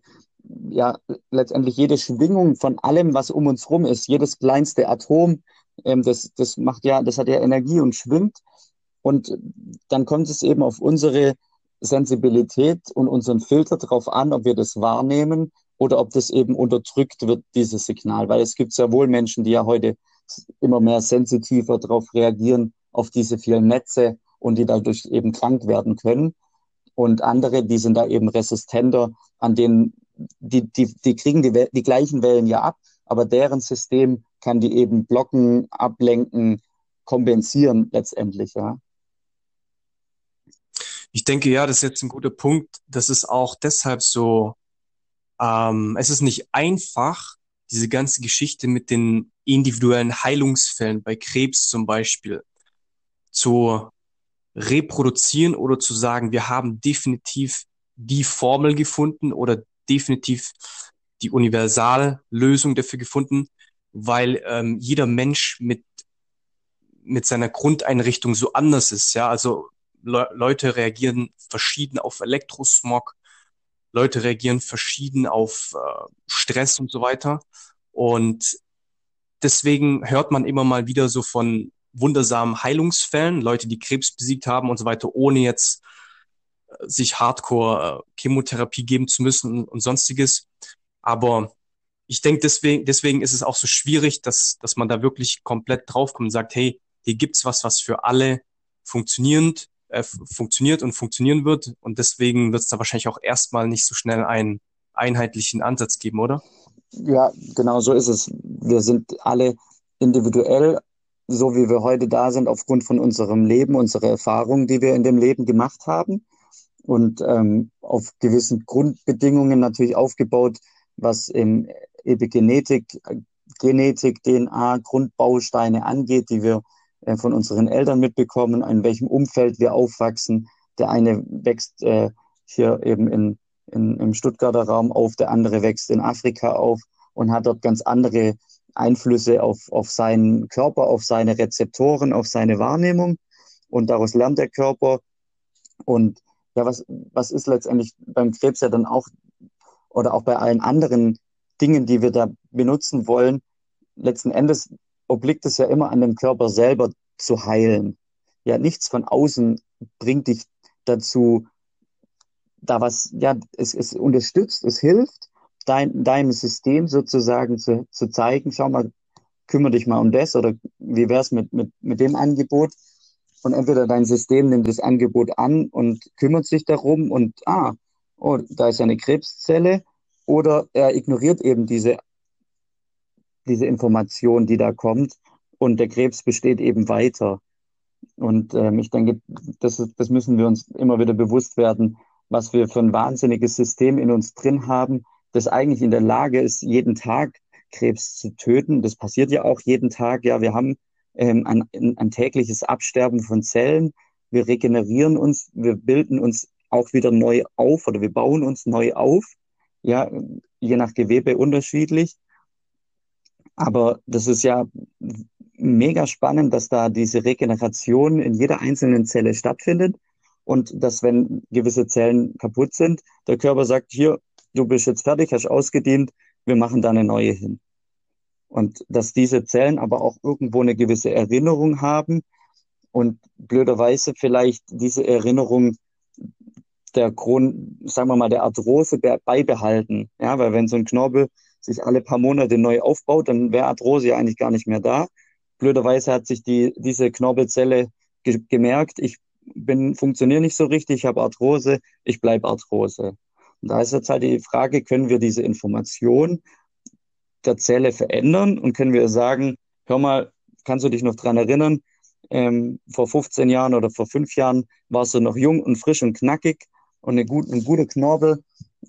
ja, letztendlich jede Schwingung von allem, was um uns rum ist, jedes kleinste Atom, ähm, das, das macht ja, das hat ja Energie und schwingt. Und dann kommt es eben auf unsere Sensibilität und unseren Filter darauf an, ob wir das wahrnehmen oder ob das eben unterdrückt wird, dieses Signal. Weil es gibt sehr wohl Menschen, die ja heute immer mehr sensitiver darauf reagieren, auf diese vielen Netze und die dadurch eben krank werden können. Und andere, die sind da eben resistenter, an denen, die, die, die kriegen die, die gleichen Wellen ja ab, aber deren System kann die eben blocken, ablenken, kompensieren letztendlich, ja. Ich denke, ja, das ist jetzt ein guter Punkt. Das ist auch deshalb so ähm, es ist nicht einfach, diese ganze Geschichte mit den individuellen Heilungsfällen bei Krebs zum Beispiel zu reproduzieren oder zu sagen, wir haben definitiv die Formel gefunden oder definitiv die Universallösung dafür gefunden, weil ähm, jeder Mensch mit mit seiner Grundeinrichtung so anders ist. Ja, also Le Leute reagieren verschieden auf Elektrosmog, Leute reagieren verschieden auf äh, Stress und so weiter. Und deswegen hört man immer mal wieder so von wundersamen Heilungsfällen, Leute, die Krebs besiegt haben und so weiter, ohne jetzt äh, sich Hardcore äh, Chemotherapie geben zu müssen und sonstiges. Aber ich denke, deswegen, deswegen ist es auch so schwierig, dass, dass man da wirklich komplett draufkommt und sagt, hey, hier gibt's was, was für alle funktionierend äh, funktioniert und funktionieren wird. Und deswegen wird es da wahrscheinlich auch erstmal nicht so schnell einen einheitlichen Ansatz geben, oder? Ja, genau so ist es. Wir sind alle individuell, so wie wir heute da sind, aufgrund von unserem Leben, unserer Erfahrungen, die wir in dem Leben gemacht haben. Und ähm, auf gewissen Grundbedingungen natürlich aufgebaut, was im Epigenetik, Genetik, DNA, Grundbausteine angeht, die wir äh, von unseren Eltern mitbekommen, in welchem Umfeld wir aufwachsen. Der eine wächst äh, hier eben in, in, im Stuttgarter Raum auf, der andere wächst in Afrika auf und hat dort ganz andere Einflüsse auf, auf seinen Körper, auf seine Rezeptoren, auf seine Wahrnehmung. Und daraus lernt der Körper. Und ja, was, was ist letztendlich beim Krebs ja dann auch oder auch bei allen anderen Dingen, die wir da benutzen wollen, letzten Endes obliegt es ja immer an dem Körper selber zu heilen. Ja, nichts von außen bringt dich dazu, da was, ja, es, es unterstützt, es hilft, dein, deinem System sozusagen zu, zu zeigen, schau mal, kümmere dich mal um das oder wie wär's mit, mit, mit dem Angebot? Und entweder dein System nimmt das Angebot an und kümmert sich darum und, ah, oh, da ist ja eine Krebszelle, oder er ignoriert eben diese diese Information, die da kommt und der Krebs besteht eben weiter. Und ähm, ich denke, das, das müssen wir uns immer wieder bewusst werden, was wir für ein wahnsinniges System in uns drin haben, das eigentlich in der Lage ist, jeden Tag Krebs zu töten. Das passiert ja auch jeden Tag. Ja, wir haben ähm, ein, ein tägliches Absterben von Zellen. Wir regenerieren uns, wir bilden uns auch wieder neu auf oder wir bauen uns neu auf. Ja, je nach Gewebe unterschiedlich. Aber das ist ja mega spannend, dass da diese Regeneration in jeder einzelnen Zelle stattfindet und dass, wenn gewisse Zellen kaputt sind, der Körper sagt, hier, du bist jetzt fertig, hast ausgedient, wir machen da eine neue hin. Und dass diese Zellen aber auch irgendwo eine gewisse Erinnerung haben und blöderweise vielleicht diese Erinnerung der Grund, sagen wir mal, der Arthrose beibehalten. Ja, weil wenn so ein Knorpel sich alle paar Monate neu aufbaut, dann wäre Arthrose ja eigentlich gar nicht mehr da. Blöderweise hat sich die, diese Knorpelzelle ge gemerkt, ich bin, funktioniere nicht so richtig, ich habe Arthrose, ich bleibe Arthrose. Und da ist jetzt halt die Frage, können wir diese Information der Zelle verändern und können wir sagen, hör mal, kannst du dich noch dran erinnern, ähm, vor 15 Jahren oder vor fünf Jahren warst du noch jung und frisch und knackig und eine, gut, eine gute Knorpel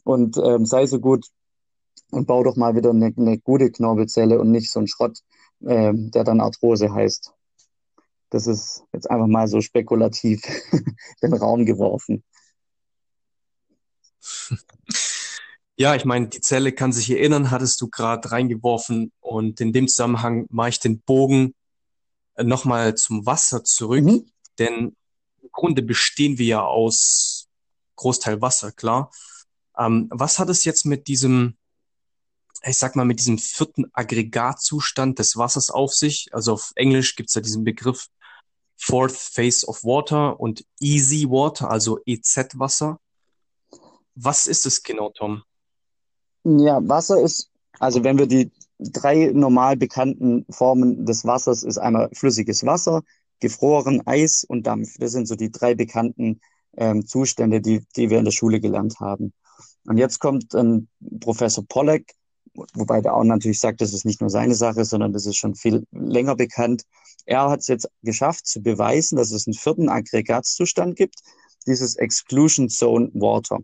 und ähm, sei so gut und bau doch mal wieder eine, eine gute Knorpelzelle und nicht so ein Schrott, ähm, der dann Arthrose heißt. Das ist jetzt einfach mal so spekulativ den Raum geworfen. Ja, ich meine, die Zelle kann sich erinnern, hattest du gerade reingeworfen. Und in dem Zusammenhang mache ich den Bogen äh, nochmal zum Wasser zurück. Mhm. Denn im Grunde bestehen wir ja aus Großteil Wasser, klar. Ähm, was hat es jetzt mit diesem, ich sag mal, mit diesem vierten Aggregatzustand des Wassers auf sich? Also auf Englisch gibt es ja diesen Begriff Fourth Phase of Water und Easy Water, also EZ-Wasser. Was ist es genau, Tom? Ja, Wasser ist, also wenn wir die drei normal bekannten Formen des Wassers ist einmal flüssiges Wasser, gefroren, Eis und Dampf. Das sind so die drei bekannten ähm, Zustände, die, die wir in der Schule gelernt haben. Und jetzt kommt ähm, Professor Pollack, wobei der auch natürlich sagt, das ist nicht nur seine Sache, sondern das ist schon viel länger bekannt. Er hat es jetzt geschafft zu beweisen, dass es einen vierten Aggregatzustand gibt, dieses Exclusion Zone Water.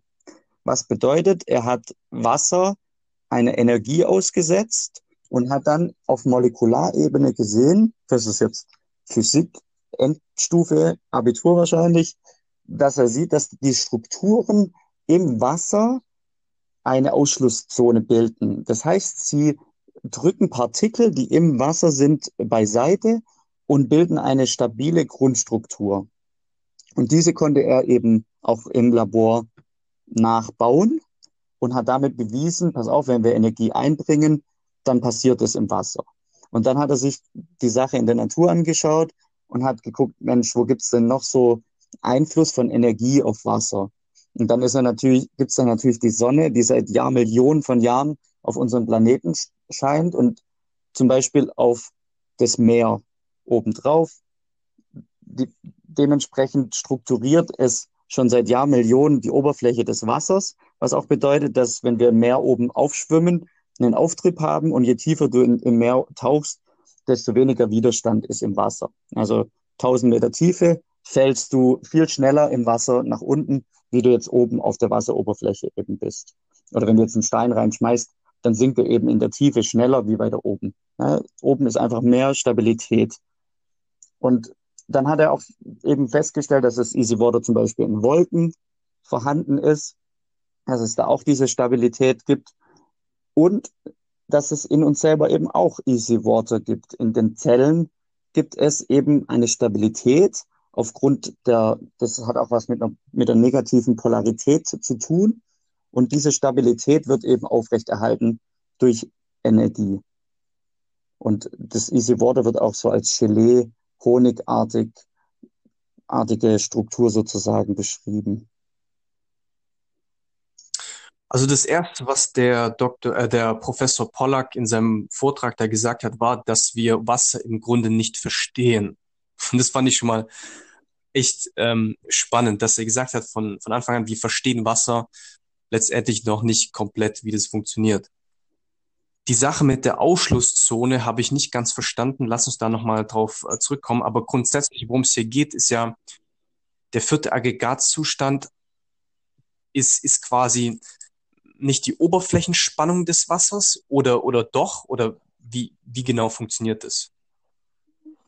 Was bedeutet, er hat Wasser eine Energie ausgesetzt und hat dann auf Molekularebene gesehen, das ist jetzt Physik, Endstufe, Abitur wahrscheinlich, dass er sieht, dass die Strukturen im Wasser eine Ausschlusszone bilden. Das heißt, sie drücken Partikel, die im Wasser sind, beiseite und bilden eine stabile Grundstruktur. Und diese konnte er eben auch im Labor nachbauen und hat damit bewiesen, pass auf, wenn wir Energie einbringen, dann passiert es im Wasser. Und dann hat er sich die Sache in der Natur angeschaut und hat geguckt, Mensch, wo gibt's denn noch so Einfluss von Energie auf Wasser? Und dann ist er natürlich, gibt's dann natürlich die Sonne, die seit Jahrmillionen von Jahren auf unserem Planeten scheint und zum Beispiel auf das Meer obendrauf. Die, dementsprechend strukturiert es schon seit Jahrmillionen die Oberfläche des Wassers, was auch bedeutet, dass wenn wir im Meer oben aufschwimmen, einen Auftrieb haben und je tiefer du in, im Meer tauchst, desto weniger Widerstand ist im Wasser. Also 1000 Meter Tiefe fällst du viel schneller im Wasser nach unten, wie du jetzt oben auf der Wasseroberfläche eben bist. Oder wenn du jetzt einen Stein reinschmeißt, dann sinkt er eben in der Tiefe schneller wie weiter oben. Ja, oben ist einfach mehr Stabilität. Und dann hat er auch eben festgestellt, dass es Easy Water zum Beispiel in Wolken vorhanden ist, dass es da auch diese Stabilität gibt und dass es in uns selber eben auch Easy Water gibt. In den Zellen gibt es eben eine Stabilität aufgrund der, das hat auch was mit einer, mit der negativen Polarität zu, zu tun. Und diese Stabilität wird eben aufrechterhalten durch Energie. Und das Easy Water wird auch so als Gelee, honigartig, artige Struktur sozusagen beschrieben. Also das erste, was der Doktor, äh, der Professor Pollack in seinem Vortrag da gesagt hat, war, dass wir Wasser im Grunde nicht verstehen. Und das fand ich schon mal echt ähm, spannend, dass er gesagt hat von, von Anfang an, wir verstehen Wasser letztendlich noch nicht komplett, wie das funktioniert. die Sache mit der Ausschlusszone habe ich nicht ganz verstanden. Lass uns da nochmal drauf äh, zurückkommen. Aber grundsätzlich, worum es hier geht, ist ja, der vierte Aggregatzustand ist, ist quasi nicht die Oberflächenspannung des Wassers oder, oder doch? Oder wie, wie genau funktioniert das?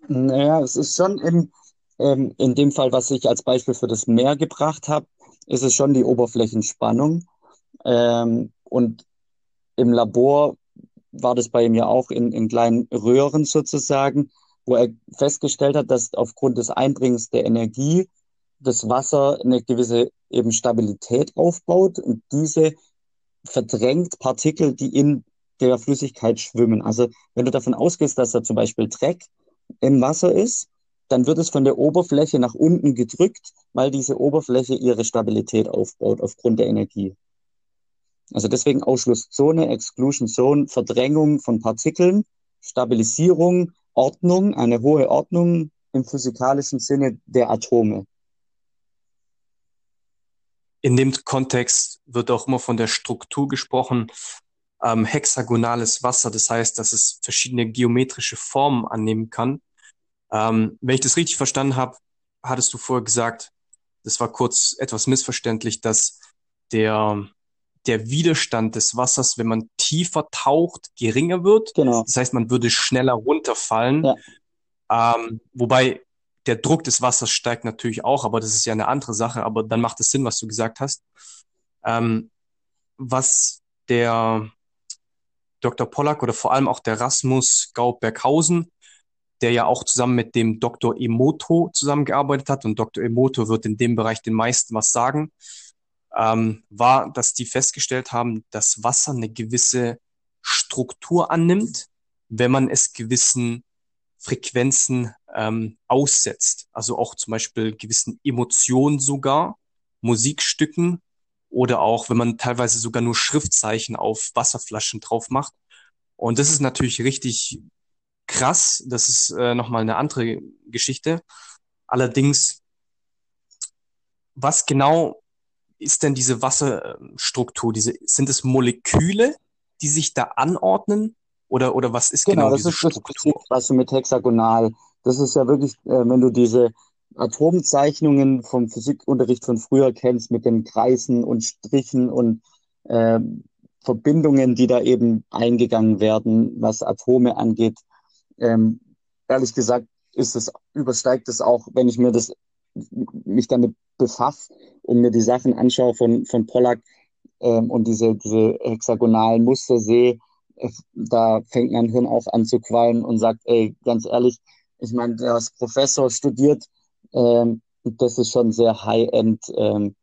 Naja, es ist schon im, ähm, in dem Fall, was ich als Beispiel für das Meer gebracht habe, ist es schon die Oberflächenspannung. Ähm, und im Labor war das bei ihm ja auch in, in kleinen Röhren sozusagen, wo er festgestellt hat, dass aufgrund des Einbringens der Energie das Wasser eine gewisse eben Stabilität aufbaut und diese verdrängt Partikel, die in der Flüssigkeit schwimmen. Also wenn du davon ausgehst, dass da zum Beispiel Dreck im Wasser ist, dann wird es von der Oberfläche nach unten gedrückt, weil diese Oberfläche ihre Stabilität aufbaut aufgrund der Energie. Also deswegen Ausschlusszone, Exclusion Zone, Verdrängung von Partikeln, Stabilisierung, Ordnung, eine hohe Ordnung im physikalischen Sinne der Atome. In dem Kontext wird auch immer von der Struktur gesprochen, ähm, hexagonales Wasser, das heißt, dass es verschiedene geometrische Formen annehmen kann. Ähm, wenn ich das richtig verstanden habe, hattest du vorher gesagt, das war kurz etwas missverständlich, dass der der Widerstand des Wassers, wenn man tiefer taucht, geringer wird. Genau. Das heißt, man würde schneller runterfallen. Ja. Ähm, wobei der Druck des Wassers steigt natürlich auch, aber das ist ja eine andere Sache. Aber dann macht es Sinn, was du gesagt hast. Ähm, was der Dr. Pollack oder vor allem auch der Rasmus Gaub-Berghausen, der ja auch zusammen mit dem Dr. Emoto zusammengearbeitet hat und Dr. Emoto wird in dem Bereich den meisten was sagen ähm, war, dass die festgestellt haben, dass Wasser eine gewisse Struktur annimmt, wenn man es gewissen Frequenzen ähm, aussetzt. Also auch zum Beispiel gewissen Emotionen sogar, Musikstücken oder auch, wenn man teilweise sogar nur Schriftzeichen auf Wasserflaschen drauf macht. Und das ist natürlich richtig krass. Das ist äh, nochmal eine andere Geschichte. Allerdings, was genau ist denn diese Wasserstruktur? Diese, sind es Moleküle, die sich da anordnen? Oder, oder was ist genau, genau diese das ist Struktur? Das, was du mit hexagonal, das ist ja wirklich, äh, wenn du diese Atomzeichnungen vom Physikunterricht von früher kennst, mit den Kreisen und Strichen und äh, Verbindungen, die da eben eingegangen werden, was Atome angeht. Ähm, ehrlich gesagt, ist es, übersteigt es auch, wenn ich mir das, mich damit befasse, und mir die Sachen anschaue von, von Pollack ähm, und diese, diese hexagonalen Muster sehe, da fängt mein Hirn auch an zu qualmen und sagt, ey, ganz ehrlich, ich meine, der ist Professor studiert, ähm, das ist schon sehr high-end, ähm,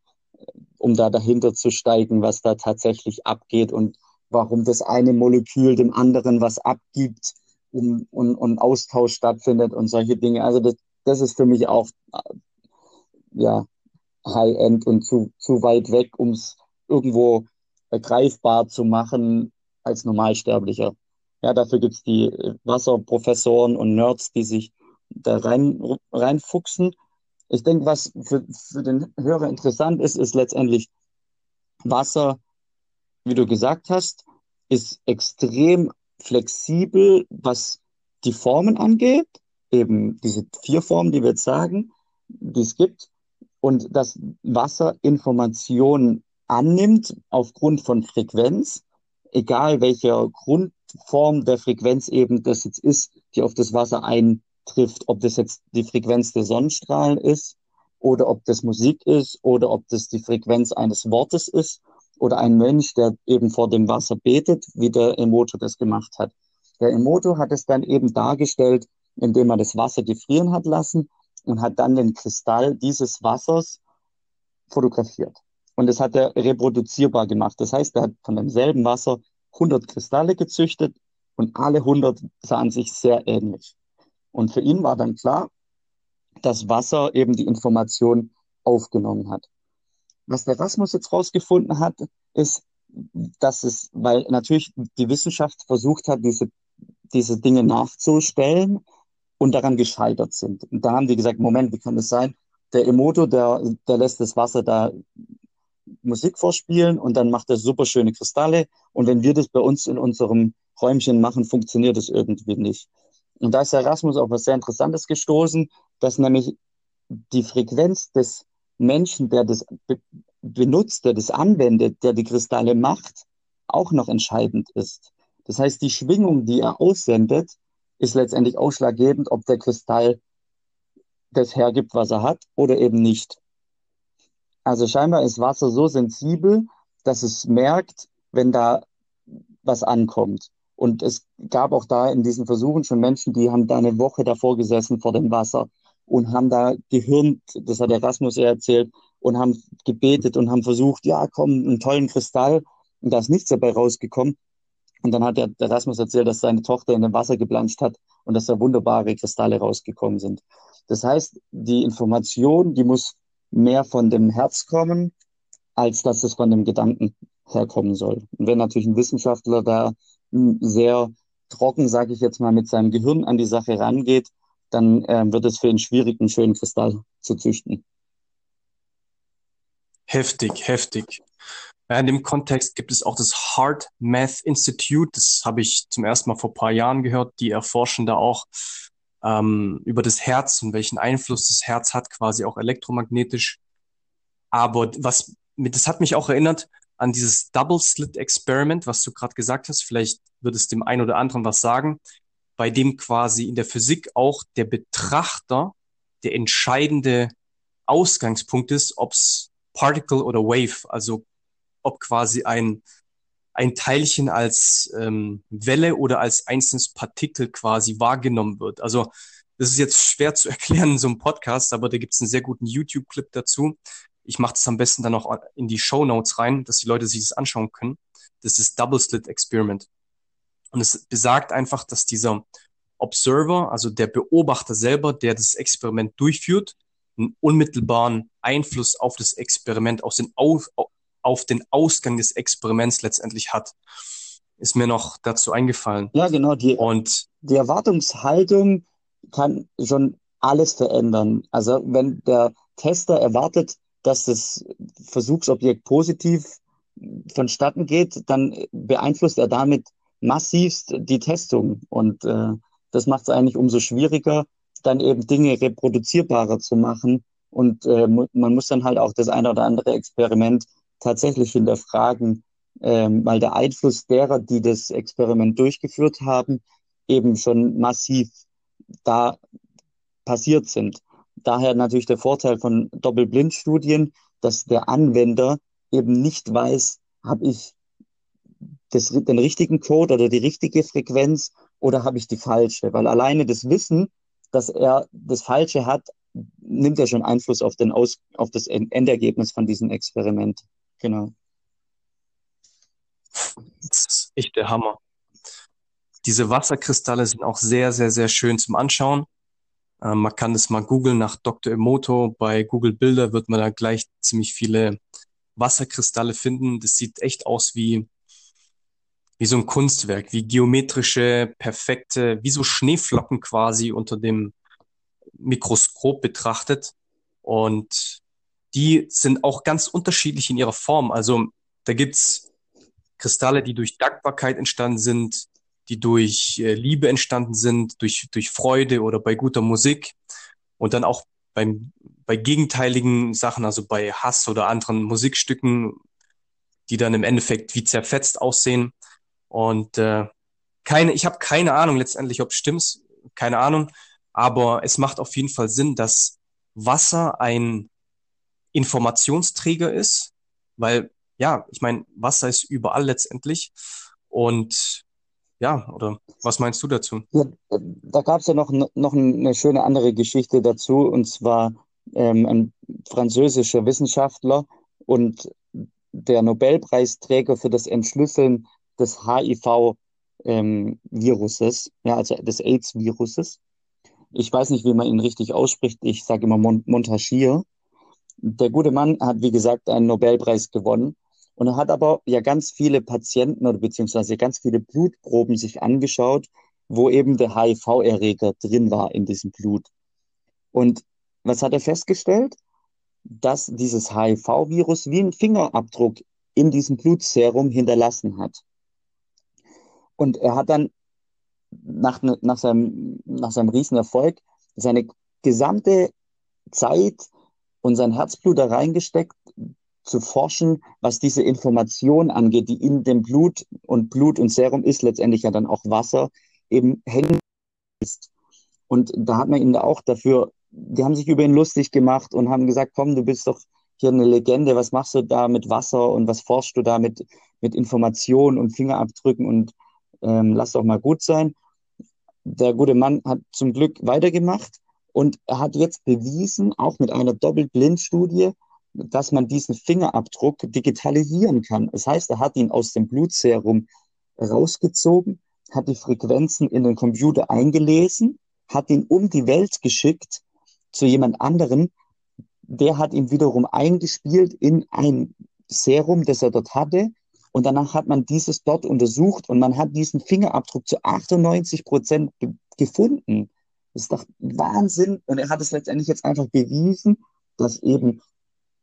um da dahinter zu steigen, was da tatsächlich abgeht und warum das eine Molekül dem anderen was abgibt und, und, und Austausch stattfindet und solche Dinge. Also das, das ist für mich auch äh, ja High-End und zu, zu weit weg, um es irgendwo greifbar zu machen als Normalsterblicher. Ja, dafür gibt's die äh, Wasserprofessoren und Nerds, die sich da rein, reinfuchsen. Ich denke, was für, für den Hörer interessant ist, ist letztendlich Wasser, wie du gesagt hast, ist extrem flexibel, was die Formen angeht. Eben diese vier Formen, die wir jetzt sagen, die es gibt und das Wasser Informationen annimmt aufgrund von Frequenz, egal welcher Grundform der Frequenz eben das jetzt ist, die auf das Wasser eintrifft, ob das jetzt die Frequenz der Sonnenstrahlen ist oder ob das Musik ist oder ob das die Frequenz eines Wortes ist oder ein Mensch, der eben vor dem Wasser betet, wie der Emoto das gemacht hat. Der Emoto hat es dann eben dargestellt, indem er das Wasser gefrieren hat lassen und hat dann den Kristall dieses Wassers fotografiert. Und das hat er reproduzierbar gemacht. Das heißt, er hat von demselben Wasser 100 Kristalle gezüchtet und alle 100 sahen sich sehr ähnlich. Und für ihn war dann klar, dass Wasser eben die Information aufgenommen hat. Was der Rasmus jetzt rausgefunden hat, ist, dass es, weil natürlich die Wissenschaft versucht hat, diese, diese Dinge nachzustellen, und daran gescheitert sind. Und da haben die gesagt, Moment, wie kann das sein? Der Emoto, der, der lässt das Wasser da Musik vorspielen und dann macht er super schöne Kristalle. Und wenn wir das bei uns in unserem Räumchen machen, funktioniert es irgendwie nicht. Und da ist Erasmus auf was sehr Interessantes gestoßen, dass nämlich die Frequenz des Menschen, der das be benutzt, der das anwendet, der die Kristalle macht, auch noch entscheidend ist. Das heißt, die Schwingung, die er aussendet, ist letztendlich ausschlaggebend, ob der Kristall das hergibt, was er hat, oder eben nicht. Also scheinbar ist Wasser so sensibel, dass es merkt, wenn da was ankommt. Und es gab auch da in diesen Versuchen schon Menschen, die haben da eine Woche davor gesessen vor dem Wasser und haben da gehirnt, das hat Erasmus ja erzählt, und haben gebetet und haben versucht, ja, komm, einen tollen Kristall. Und da ist nichts dabei rausgekommen. Und dann hat der Erasmus erzählt, dass seine Tochter in dem Wasser geplanscht hat und dass da wunderbare Kristalle rausgekommen sind. Das heißt, die Information, die muss mehr von dem Herz kommen, als dass es von dem Gedanken herkommen soll. Und wenn natürlich ein Wissenschaftler da sehr trocken, sage ich jetzt mal, mit seinem Gehirn an die Sache rangeht, dann äh, wird es für ihn schwierig, einen schönen Kristall zu züchten. Heftig, heftig. in dem Kontext gibt es auch das Heart Math Institute. Das habe ich zum ersten Mal vor paar Jahren gehört. Die erforschen da auch ähm, über das Herz und welchen Einfluss das Herz hat, quasi auch elektromagnetisch. Aber was, das hat mich auch erinnert an dieses Double Slit Experiment, was du gerade gesagt hast. Vielleicht wird es dem einen oder anderen was sagen, bei dem quasi in der Physik auch der Betrachter der entscheidende Ausgangspunkt ist, ob's Particle oder Wave, also ob quasi ein ein Teilchen als ähm, Welle oder als einzelnes Partikel quasi wahrgenommen wird. Also das ist jetzt schwer zu erklären in so einem Podcast, aber da gibt es einen sehr guten YouTube-Clip dazu. Ich mache das am besten dann auch in die Show Notes rein, dass die Leute sich das anschauen können. Das ist Double Slit Experiment. Und es besagt einfach, dass dieser Observer, also der Beobachter selber, der das Experiment durchführt, einen unmittelbaren Einfluss auf das Experiment aus den auf, auf den Ausgang des Experiments letztendlich hat. Ist mir noch dazu eingefallen. Ja, genau. Die, und die Erwartungshaltung kann schon alles verändern. Also wenn der Tester erwartet, dass das Versuchsobjekt positiv vonstatten geht, dann beeinflusst er damit massivst die Testung. Und äh, das macht es eigentlich umso schwieriger, dann eben Dinge reproduzierbarer zu machen. Und äh, man muss dann halt auch das eine oder andere Experiment tatsächlich hinterfragen, ähm, weil der Einfluss derer, die das Experiment durchgeführt haben, eben schon massiv da passiert sind. Daher natürlich der Vorteil von Doppelblindstudien, dass der Anwender eben nicht weiß, habe ich das, den richtigen Code oder die richtige Frequenz oder habe ich die falsche? Weil alleine das Wissen, dass er das Falsche hat, nimmt ja schon Einfluss auf, den Aus, auf das Endergebnis von diesem Experiment. Genau. Das ist echt der Hammer. Diese Wasserkristalle sind auch sehr, sehr, sehr schön zum Anschauen. Ähm, man kann das mal googeln nach Dr. Emoto. Bei Google Bilder wird man da gleich ziemlich viele Wasserkristalle finden. Das sieht echt aus wie, wie so ein Kunstwerk, wie geometrische, perfekte, wie so Schneeflocken quasi unter dem Mikroskop betrachtet. Und die sind auch ganz unterschiedlich in ihrer Form. Also da gibt's Kristalle, die durch Dankbarkeit entstanden sind, die durch äh, Liebe entstanden sind, durch, durch Freude oder bei guter Musik. Und dann auch beim, bei gegenteiligen Sachen, also bei Hass oder anderen Musikstücken, die dann im Endeffekt wie zerfetzt aussehen. Und äh, keine, ich habe keine Ahnung letztendlich, ob es stimmt, keine Ahnung. Aber es macht auf jeden Fall Sinn, dass Wasser ein Informationsträger ist, weil ja, ich meine, Wasser ist überall letztendlich. Und ja, oder was meinst du dazu? Ja, da gab es ja noch, noch eine schöne andere Geschichte dazu, und zwar ähm, ein französischer Wissenschaftler und der Nobelpreisträger für das Entschlüsseln des HIV-Viruses, ähm, ja, also des AIDS-Viruses. Ich weiß nicht, wie man ihn richtig ausspricht. Ich sage immer Montagier. Der gute Mann hat, wie gesagt, einen Nobelpreis gewonnen. Und er hat aber ja ganz viele Patienten oder beziehungsweise ganz viele Blutproben sich angeschaut, wo eben der HIV-Erreger drin war in diesem Blut. Und was hat er festgestellt? Dass dieses HIV-Virus wie ein Fingerabdruck in diesem Blutserum hinterlassen hat. Und er hat dann nach, nach, seinem, nach seinem Riesenerfolg seine gesamte Zeit und sein Herzblut da reingesteckt, zu forschen, was diese Information angeht, die in dem Blut und Blut und Serum ist letztendlich ja dann auch Wasser, eben hängen ist. Und da hat man ihn auch dafür, die haben sich über ihn lustig gemacht und haben gesagt, komm, du bist doch hier eine Legende, was machst du da mit Wasser und was forschst du da mit, mit Informationen und Fingerabdrücken und ähm, lass doch mal gut sein. Der gute Mann hat zum Glück weitergemacht und er hat jetzt bewiesen, auch mit einer Doppelblindstudie, dass man diesen Fingerabdruck digitalisieren kann. Das heißt, er hat ihn aus dem Blutserum rausgezogen, hat die Frequenzen in den Computer eingelesen, hat ihn um die Welt geschickt zu jemand anderen, der hat ihn wiederum eingespielt in ein Serum, das er dort hatte. Und danach hat man dieses dort untersucht und man hat diesen Fingerabdruck zu 98 Prozent ge gefunden. Das ist doch Wahnsinn. Und er hat es letztendlich jetzt einfach bewiesen, dass eben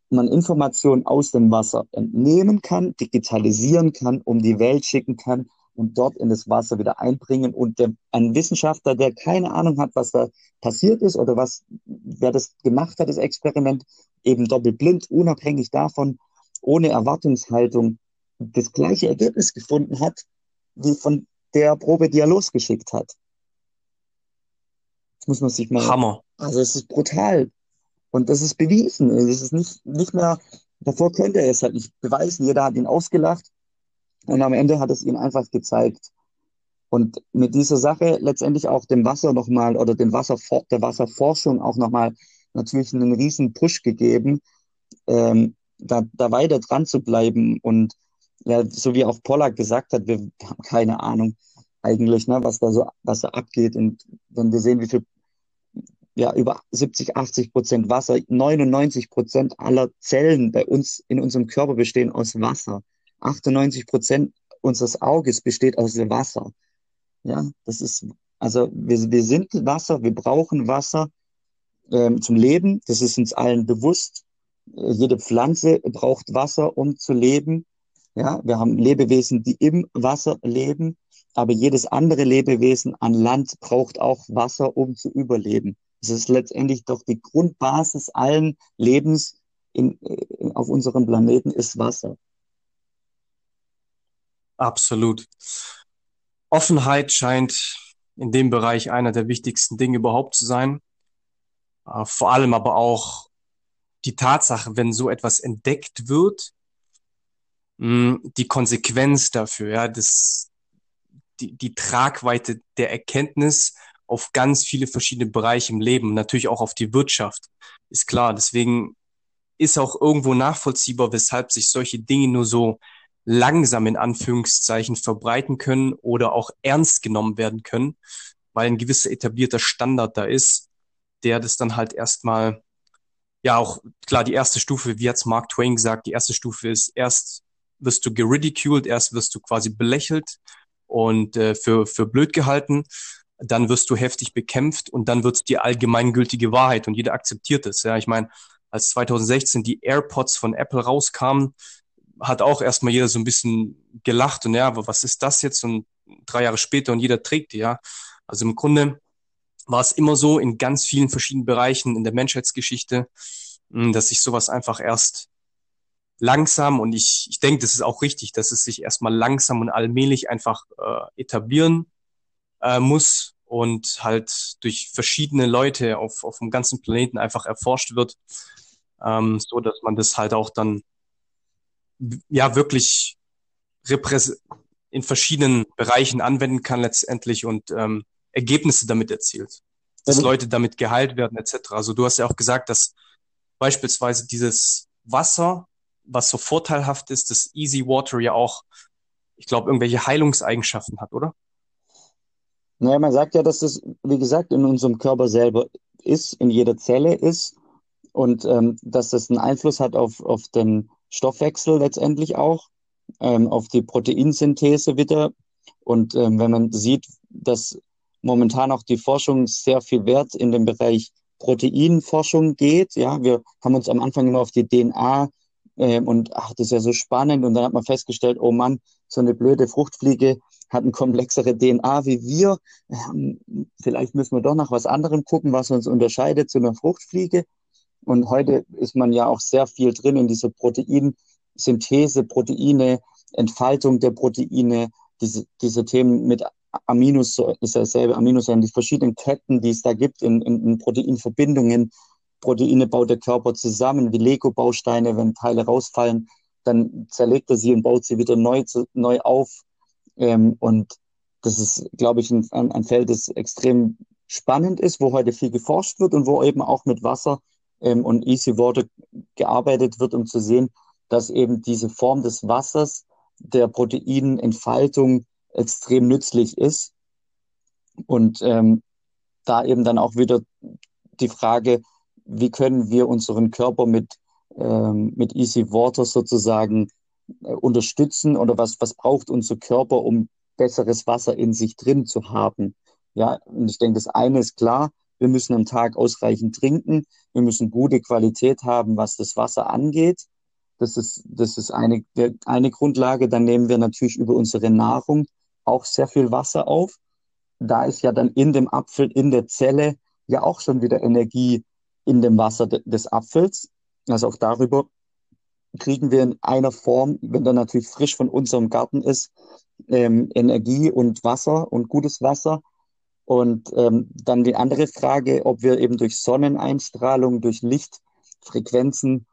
man Informationen aus dem Wasser entnehmen kann, digitalisieren kann, um die Welt schicken kann und dort in das Wasser wieder einbringen. Und der, ein Wissenschaftler, der keine Ahnung hat, was da passiert ist oder was, wer das gemacht hat, das Experiment, eben doppelblind, unabhängig davon, ohne Erwartungshaltung, das gleiche Ergebnis gefunden hat, wie von der Probe, die er losgeschickt hat. Das muss man sich mal. Hammer. Also es ist brutal. Und das ist bewiesen. Es ist nicht, nicht mehr, davor könnte er es halt nicht beweisen. Jeder hat ihn ausgelacht. Und am Ende hat es ihn einfach gezeigt. Und mit dieser Sache letztendlich auch dem Wasser nochmal oder dem Wasser, der Wasserforschung auch nochmal natürlich einen riesen Push gegeben, ähm, da, da weiter dran zu bleiben. Und ja, so wie auch Pollack gesagt hat, wir haben keine Ahnung eigentlich, ne, was da so, was da abgeht. Und wenn wir sehen, wie viel, ja, über 70, 80 Prozent Wasser, 99 Prozent aller Zellen bei uns in unserem Körper bestehen aus Wasser. 98 Prozent unseres Auges besteht aus Wasser. Ja, das ist, also wir, wir sind Wasser, wir brauchen Wasser ähm, zum Leben. Das ist uns allen bewusst. Äh, jede Pflanze braucht Wasser, um zu leben. Ja, wir haben Lebewesen, die im Wasser leben, aber jedes andere Lebewesen an Land braucht auch Wasser, um zu überleben. Das ist letztendlich doch die Grundbasis allen Lebens in, in, auf unserem Planeten ist Wasser. Absolut. Offenheit scheint in dem Bereich einer der wichtigsten Dinge überhaupt zu sein. Äh, vor allem aber auch die Tatsache, wenn so etwas entdeckt wird, die Konsequenz dafür, ja, das, die, die Tragweite der Erkenntnis auf ganz viele verschiedene Bereiche im Leben, natürlich auch auf die Wirtschaft, ist klar. Deswegen ist auch irgendwo nachvollziehbar, weshalb sich solche Dinge nur so langsam in Anführungszeichen verbreiten können oder auch ernst genommen werden können, weil ein gewisser etablierter Standard da ist, der das dann halt erstmal, ja auch klar, die erste Stufe, wie hat's Mark Twain gesagt, die erste Stufe ist erst wirst du geridiculed, erst wirst du quasi belächelt und äh, für, für blöd gehalten, dann wirst du heftig bekämpft und dann wird es die allgemeingültige Wahrheit und jeder akzeptiert es. Ja, ich meine, als 2016 die AirPods von Apple rauskamen, hat auch erstmal jeder so ein bisschen gelacht und ja, aber was ist das jetzt? Und drei Jahre später und jeder trägt die, ja. Also im Grunde war es immer so in ganz vielen verschiedenen Bereichen in der Menschheitsgeschichte, hm, dass sich sowas einfach erst langsam und ich, ich denke, das ist auch richtig, dass es sich erstmal langsam und allmählich einfach äh, etablieren äh, muss und halt durch verschiedene Leute auf, auf dem ganzen Planeten einfach erforscht wird, ähm, so dass man das halt auch dann ja wirklich in verschiedenen Bereichen anwenden kann letztendlich und ähm, Ergebnisse damit erzielt. Dass also, Leute damit geheilt werden etc. Also du hast ja auch gesagt, dass beispielsweise dieses Wasser, was so vorteilhaft ist, das Easy Water ja auch, ich glaube, irgendwelche Heilungseigenschaften hat, oder? Naja, man sagt ja, dass das, wie gesagt, in unserem Körper selber ist, in jeder Zelle ist und ähm, dass das einen Einfluss hat auf, auf den Stoffwechsel letztendlich auch, ähm, auf die Proteinsynthese wieder. Und ähm, wenn man sieht, dass momentan auch die Forschung sehr viel Wert in dem Bereich Proteinforschung geht, ja, wir haben uns am Anfang immer auf die DNA Ähm, und ach, das ist ja so spannend. Und dann hat man festgestellt, oh Mann, so eine blöde Fruchtfliege hat eine komplexere DNA wie wir. Ähm, vielleicht müssen wir doch nach was anderem gucken, was uns unterscheidet zu einer Fruchtfliege. Und heute ist man ja auch sehr viel drin in dieser Proteinsynthese, Proteine, Entfaltung der Proteine, diese, diese Themen mit Aminosäuren, ist ja dasselbe Aminosäuren, die verschiedenen Ketten, die es da gibt in, in, in Proteinverbindungen. Proteine baut der Körper zusammen wie Lego-Bausteine. Wenn Teile rausfallen, dann zerlegt er sie und baut sie wieder neu, neu auf. Ähm, und das ist, glaube ich, ein, ein Feld, das extrem spannend ist, wo heute viel geforscht wird und wo eben auch mit Wasser ähm, und Easy Water gearbeitet wird, um zu sehen, dass eben diese Form des Wassers der Proteinentfaltung extrem nützlich ist. Und ähm, da eben dann auch wieder die Frage, wie können wir unseren Körper mit, ähm, mit Easy Water sozusagen äh, unterstützen oder was, was braucht unser Körper, um besseres Wasser in sich drin zu haben. Ja, und ich denke, das eine ist klar, wir müssen am Tag ausreichend trinken, wir müssen gute Qualität haben, was das Wasser angeht. Das ist, das ist eine, eine Grundlage. Dann nehmen wir natürlich über unsere Nahrung auch sehr viel Wasser auf. Da ist ja dann in dem Apfel, in der Zelle ja auch schon wieder Energie in dem Wasser de des Apfels. Also auch darüber kriegen wir in einer Form, wenn der natürlich frisch von unserem Garten ist, ähm, Energie und Wasser und gutes Wasser. Und ähm, dann die andere Frage, ob wir eben durch Sonneneinstrahlung, durch Lichtfrequenzen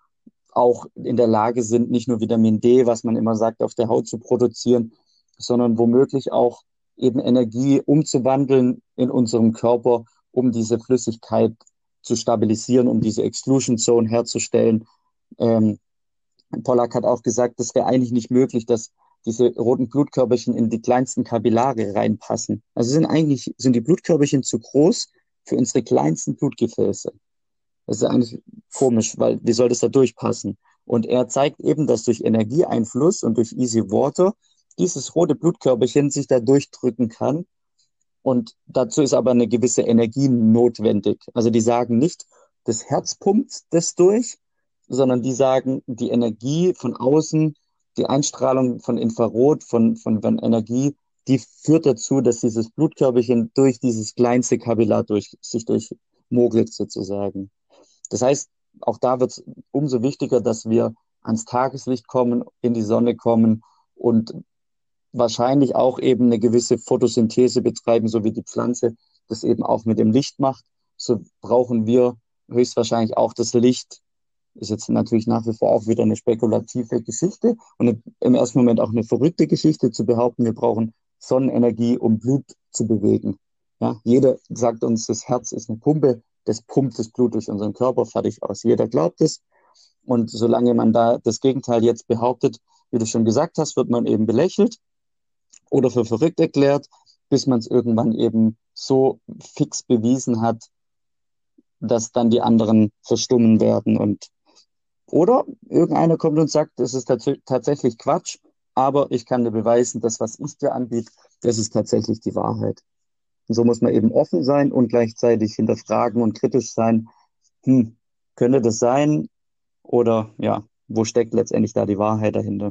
auch in der Lage sind, nicht nur Vitamin D, was man immer sagt, auf der Haut zu produzieren, sondern womöglich auch eben Energie umzuwandeln in unserem Körper, um diese Flüssigkeit zu stabilisieren, um diese Exclusion Zone herzustellen. Ähm, Pollack hat auch gesagt, das wäre eigentlich nicht möglich, dass diese roten Blutkörperchen in die kleinsten Kapillare reinpassen. Also sind eigentlich, sind die Blutkörperchen zu groß für unsere kleinsten Blutgefäße. Das ist eigentlich komisch, weil wie soll das da durchpassen? Und er zeigt eben, dass durch Energieeinfluss und durch Easy Water dieses rote Blutkörperchen sich da durchdrücken kann. Und dazu ist aber eine gewisse Energie notwendig. Also die sagen nicht, das Herz pumpt das durch, sondern die sagen, die Energie von außen, die Einstrahlung von Infrarot, von, von, von Energie, die führt dazu, dass dieses Blutkörperchen durch dieses kleinste Kapillar durch, sich durchmogelt sozusagen. Das heißt, auch da wird es umso wichtiger, dass wir ans Tageslicht kommen, in die Sonne kommen und wahrscheinlich auch eben eine gewisse Photosynthese betreiben, so wie die Pflanze das eben auch mit dem Licht macht. So brauchen wir höchstwahrscheinlich auch das Licht. Ist jetzt natürlich nach wie vor auch wieder eine spekulative Geschichte und im ersten Moment auch eine verrückte Geschichte zu behaupten, wir brauchen Sonnenenergie, um Blut zu bewegen. Ja, jeder sagt uns, das Herz ist eine Pumpe, das pumpt das Blut durch unseren Körper fertig aus. Jeder glaubt es. Und solange man da das Gegenteil jetzt behauptet, wie du schon gesagt hast, wird man eben belächelt oder für verrückt erklärt, bis man es irgendwann eben so fix bewiesen hat, dass dann die anderen verstummen werden und oder irgendeiner kommt und sagt, das ist tats tatsächlich Quatsch, aber ich kann dir beweisen, das, was ich dir anbiete, das ist tatsächlich die Wahrheit. Und so muss man eben offen sein und gleichzeitig hinterfragen und kritisch sein. Hm, könnte das sein? Oder ja, wo steckt letztendlich da die Wahrheit dahinter?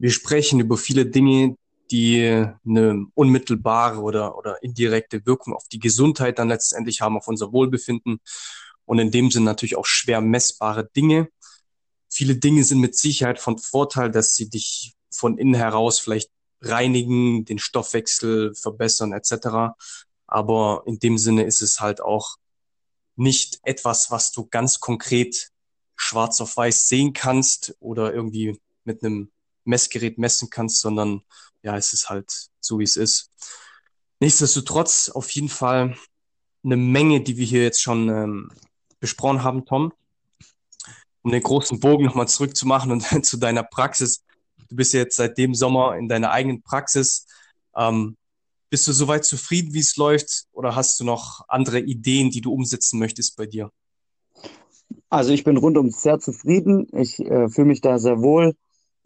Wir sprechen über viele Dinge, die eine unmittelbare oder, oder indirekte Wirkung auf die Gesundheit dann letztendlich haben, auf unser Wohlbefinden und in dem Sinn natürlich auch schwer messbare Dinge. Viele Dinge sind mit Sicherheit von Vorteil, dass sie dich von innen heraus vielleicht reinigen, den Stoffwechsel verbessern etc. Aber in dem Sinne ist es halt auch nicht etwas, was du ganz konkret schwarz auf weiß sehen kannst oder irgendwie mit einem Messgerät messen kannst, sondern ja, es ist halt so, wie es ist. Nichtsdestotrotz auf jeden Fall eine Menge, die wir hier jetzt schon ähm, besprochen haben, Tom. Um den großen Bogen nochmal zurückzumachen und zu deiner Praxis. Du bist jetzt seit dem Sommer in deiner eigenen Praxis. Ähm, bist du soweit zufrieden, wie es läuft, oder hast du noch andere Ideen, die du umsetzen möchtest bei dir? Also ich bin rundum sehr zufrieden. Ich äh, fühle mich da sehr wohl.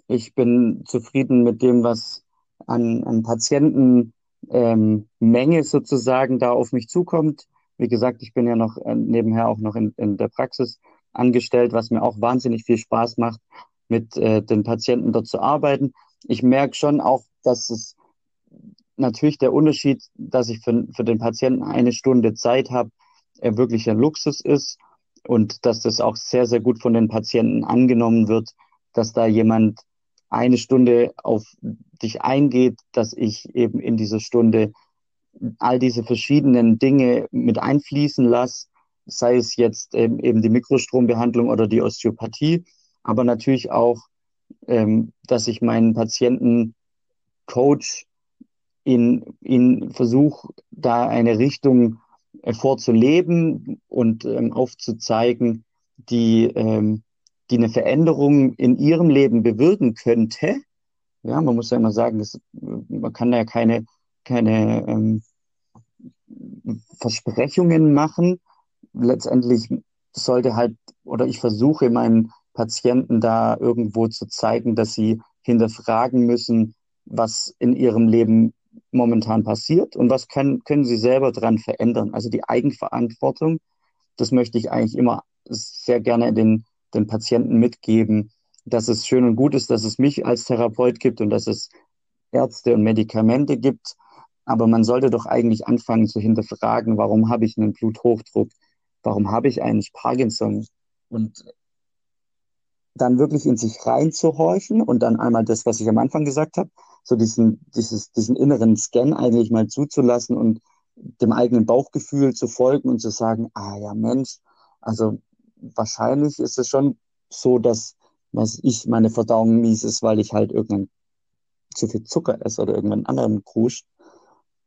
Ich bin zufrieden mit dem, was an, an Patientenmenge ähm, sozusagen da auf mich zukommt. Wie gesagt, ich bin ja noch äh, nebenher auch noch in, in der Praxis angestellt, was mir auch wahnsinnig viel Spaß macht, mit äh, den Patienten dort zu arbeiten. Ich merke schon auch, dass es natürlich der Unterschied, dass ich für, für den Patienten eine Stunde Zeit habe, äh, wirklich ein Luxus ist und dass das auch sehr, sehr gut von den Patienten angenommen wird, dass da jemand eine Stunde auf dich eingeht, dass ich eben in dieser Stunde all diese verschiedenen Dinge mit einfließen lasse, sei es jetzt ähm, eben die Mikrostrombehandlung oder die Osteopathie, aber natürlich auch, ähm, dass ich meinen Patienten coach, in, in Versuch, da eine Richtung äh, vorzuleben und ähm, aufzuzeigen, die, ähm, die eine Veränderung in ihrem Leben bewirken könnte. Ja, man muss ja immer sagen, dass, man kann ja keine, keine ähm, Versprechungen machen. Letztendlich sollte halt, oder ich versuche meinen Patienten da irgendwo zu zeigen, dass sie hinterfragen müssen, was in ihrem Leben momentan passiert und was kann, können sie selber dran verändern. Also die Eigenverantwortung, das möchte ich eigentlich immer sehr gerne den, den Patienten mitgeben, dass es schön und gut ist, dass es mich als Therapeut gibt und dass es Ärzte und Medikamente gibt. Aber man sollte doch eigentlich anfangen zu hinterfragen, warum habe ich einen Bluthochdruck? Warum habe ich eigentlich Parkinson? Und dann wirklich in sich reinzuhorchen und dann einmal das, was ich am Anfang gesagt habe, so diesen, dieses, diesen inneren Scan eigentlich mal zuzulassen und dem eigenen Bauchgefühl zu folgen und zu sagen, ah ja, Mensch, also wahrscheinlich ist es schon so, dass was ich meine Verdauung mies ist, weil ich halt irgendwann zu viel Zucker esse oder irgendeinen anderen Krusch.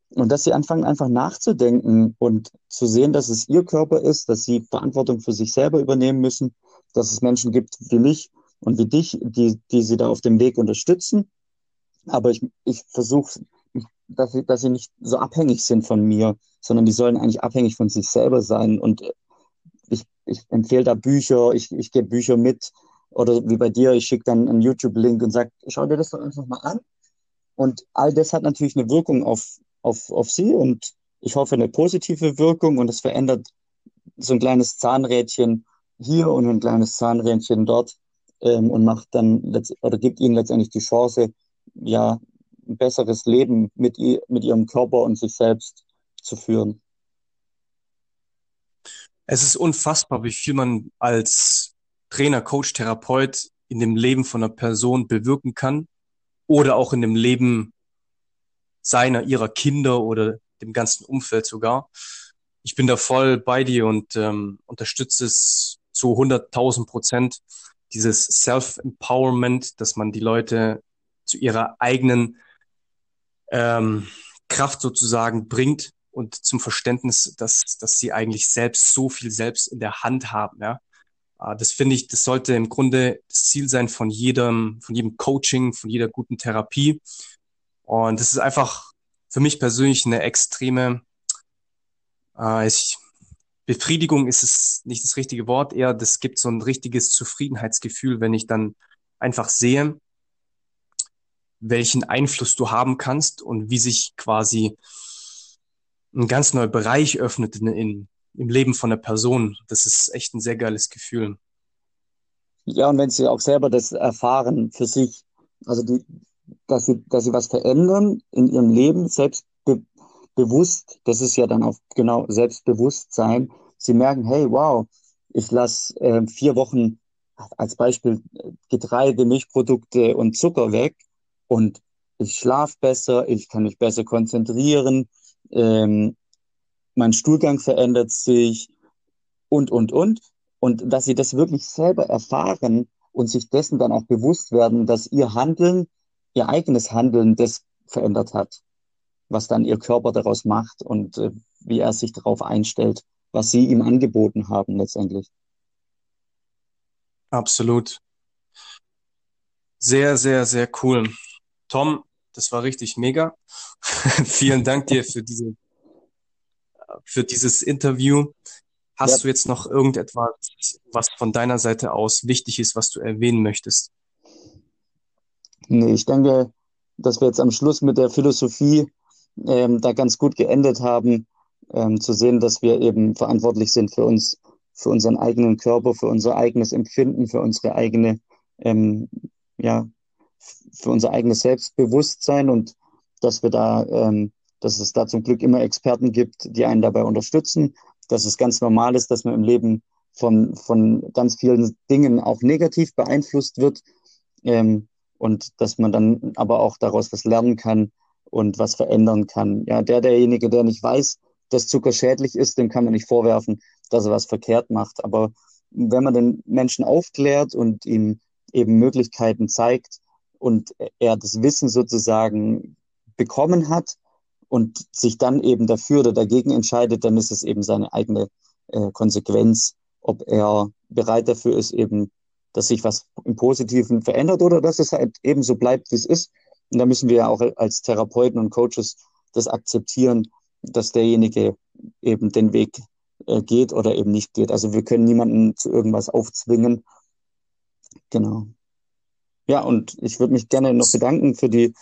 Und dass sie anfangen einfach nachzudenken und zu sehen, dass es ihr Körper ist, dass sie Verantwortung für sich selber übernehmen müssen, dass es Menschen gibt wie mich und wie dich, die, die sie da auf dem Weg unterstützen aber ich, ich versuche, dass sie, dass sie nicht so abhängig sind von mir, sondern die sollen eigentlich abhängig von sich selber sein. Und ich, empfehle da Bücher, ich, ich gebe Bücher mit. Oder wie bei dir, ich schicke dann einen YouTube-Link und sage, schau dir das doch einfach mal an. Und all das hat natürlich eine Wirkung auf, auf, auf sie und ich hoffe eine positive Wirkung und es verändert so ein kleines Zahnrädchen hier und ein kleines Zahnrädchen dort ähm, und macht dann oder gibt ihnen letztendlich die Chance, ja, ein besseres Leben mit, mit ihrem Körper und sich selbst zu führen. Es ist unfassbar, wie viel man als Trainer, Coach, Therapeut in dem Leben von einer Person bewirken kann oder auch in dem Leben seiner, ihrer Kinder oder dem ganzen Umfeld sogar. Ich bin da voll bei dir und ähm, unterstütze es zu 100.000 Prozent, dieses Self-Empowerment, dass man die Leute zu ihrer eigenen ähm, Kraft sozusagen bringt und zum Verständnis, dass, dass sie eigentlich selbst so viel selbst in der Hand haben. Ja? Äh, das finde ich, das sollte im Grunde das Ziel sein von jedem, von jedem Coaching, von jeder guten Therapie. Und das ist einfach für mich persönlich eine extreme äh, ich, Befriedigung ist es nicht das richtige Wort, eher das gibt so ein richtiges Zufriedenheitsgefühl, wenn ich dann einfach sehe, welchen Einfluss du haben kannst und wie sich quasi ein ganz neuer Bereich öffnet in, in, im Leben von der Person. Das ist echt ein sehr geiles Gefühl. Ja, und wenn sie auch selber das erfahren für sich, also die, dass sie, dass sie was verändern in ihrem Leben, selbstbewusst, das ist ja dann auch genau Selbstbewusstsein. Sie merken, hey, wow, ich lasse äh, vier Wochen als Beispiel Getreide, Milchprodukte und Zucker weg und ich schlafe besser, ich kann mich besser konzentrieren, ähm, mein Stuhlgang verändert sich und, und, und. Und dass sie das wirklich selber erfahren und sich dessen dann auch bewusst werden, dass ihr Handeln, ihr eigenes Handeln das verändert hat, was dann ihr Körper daraus macht und äh, wie er sich darauf einstellt, was sie ihm angeboten haben letztendlich. Absolut. Sehr, sehr, sehr cool. Tom, das war richtig mega. Vielen Dank dir für diese, für dieses Interview. Hast ja. du jetzt noch irgendetwas, was von deiner Seite aus wichtig ist, was du erwähnen möchtest? Nee, ich denke, dass wir jetzt am Schluss mit der Philosophie ähm, da ganz gut geendet haben, ähm, zu sehen, dass wir eben verantwortlich sind für uns für unseren eigenen Körper, für unser eigenes Empfinden, für unsere eigene, ähm, ja, für unser eigenes Selbstbewusstsein und dass wir da, ähm, dass es da zum Glück immer Experten gibt, die einen dabei unterstützen, dass es ganz normal ist, dass man im Leben von, von ganz vielen Dingen auch negativ beeinflusst wird ähm, und dass man dann aber auch daraus was lernen kann und was verändern kann. Ja, der, derjenige, der nicht weiß, dass Zucker schädlich ist, dem kann man nicht vorwerfen, dass er was verkehrt macht. Aber wenn man den Menschen aufklärt und ihm eben Möglichkeiten zeigt und er das Wissen sozusagen bekommen hat und sich dann eben dafür oder dagegen entscheidet, dann ist es eben seine eigene äh, Konsequenz, ob er bereit dafür ist, eben, dass sich was im Positiven verändert oder dass es halt eben so bleibt, wie es ist. Und da müssen wir ja auch als Therapeuten und Coaches das akzeptieren, dass derjenige eben den Weg äh, geht oder eben nicht geht. Also wir können niemanden zu irgendwas aufzwingen. Genau. Ja, und ich würde mich gerne noch bedanken für die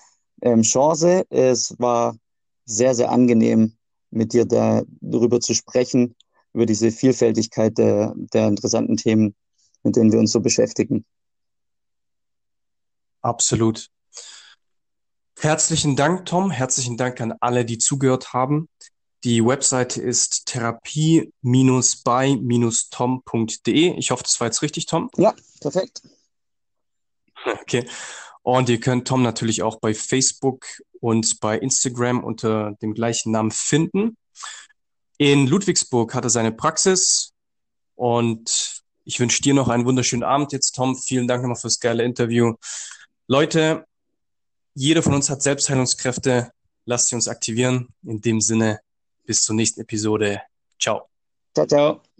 ähm, Chance. Es war sehr, sehr angenehm, mit dir da, darüber zu sprechen, über diese Vielfältigkeit der, der interessanten Themen, mit denen wir uns so beschäftigen. Absolut. Herzlichen Dank, Tom. Herzlichen Dank an alle, die zugehört haben. Die Webseite ist therapie-by-tom.de. Ich hoffe, das war jetzt richtig, Tom. Ja, perfekt. Okay. Und ihr könnt Tom natürlich auch bei Facebook und bei Instagram unter dem gleichen Namen finden. In Ludwigsburg hat er seine Praxis und ich wünsche dir noch einen wunderschönen Abend jetzt, Tom. Vielen Dank nochmal fürs geile Interview. Leute, jeder von uns hat Selbstheilungskräfte. Lasst sie uns aktivieren. In dem Sinne, bis zur nächsten Episode. Ciao. Ciao, ciao.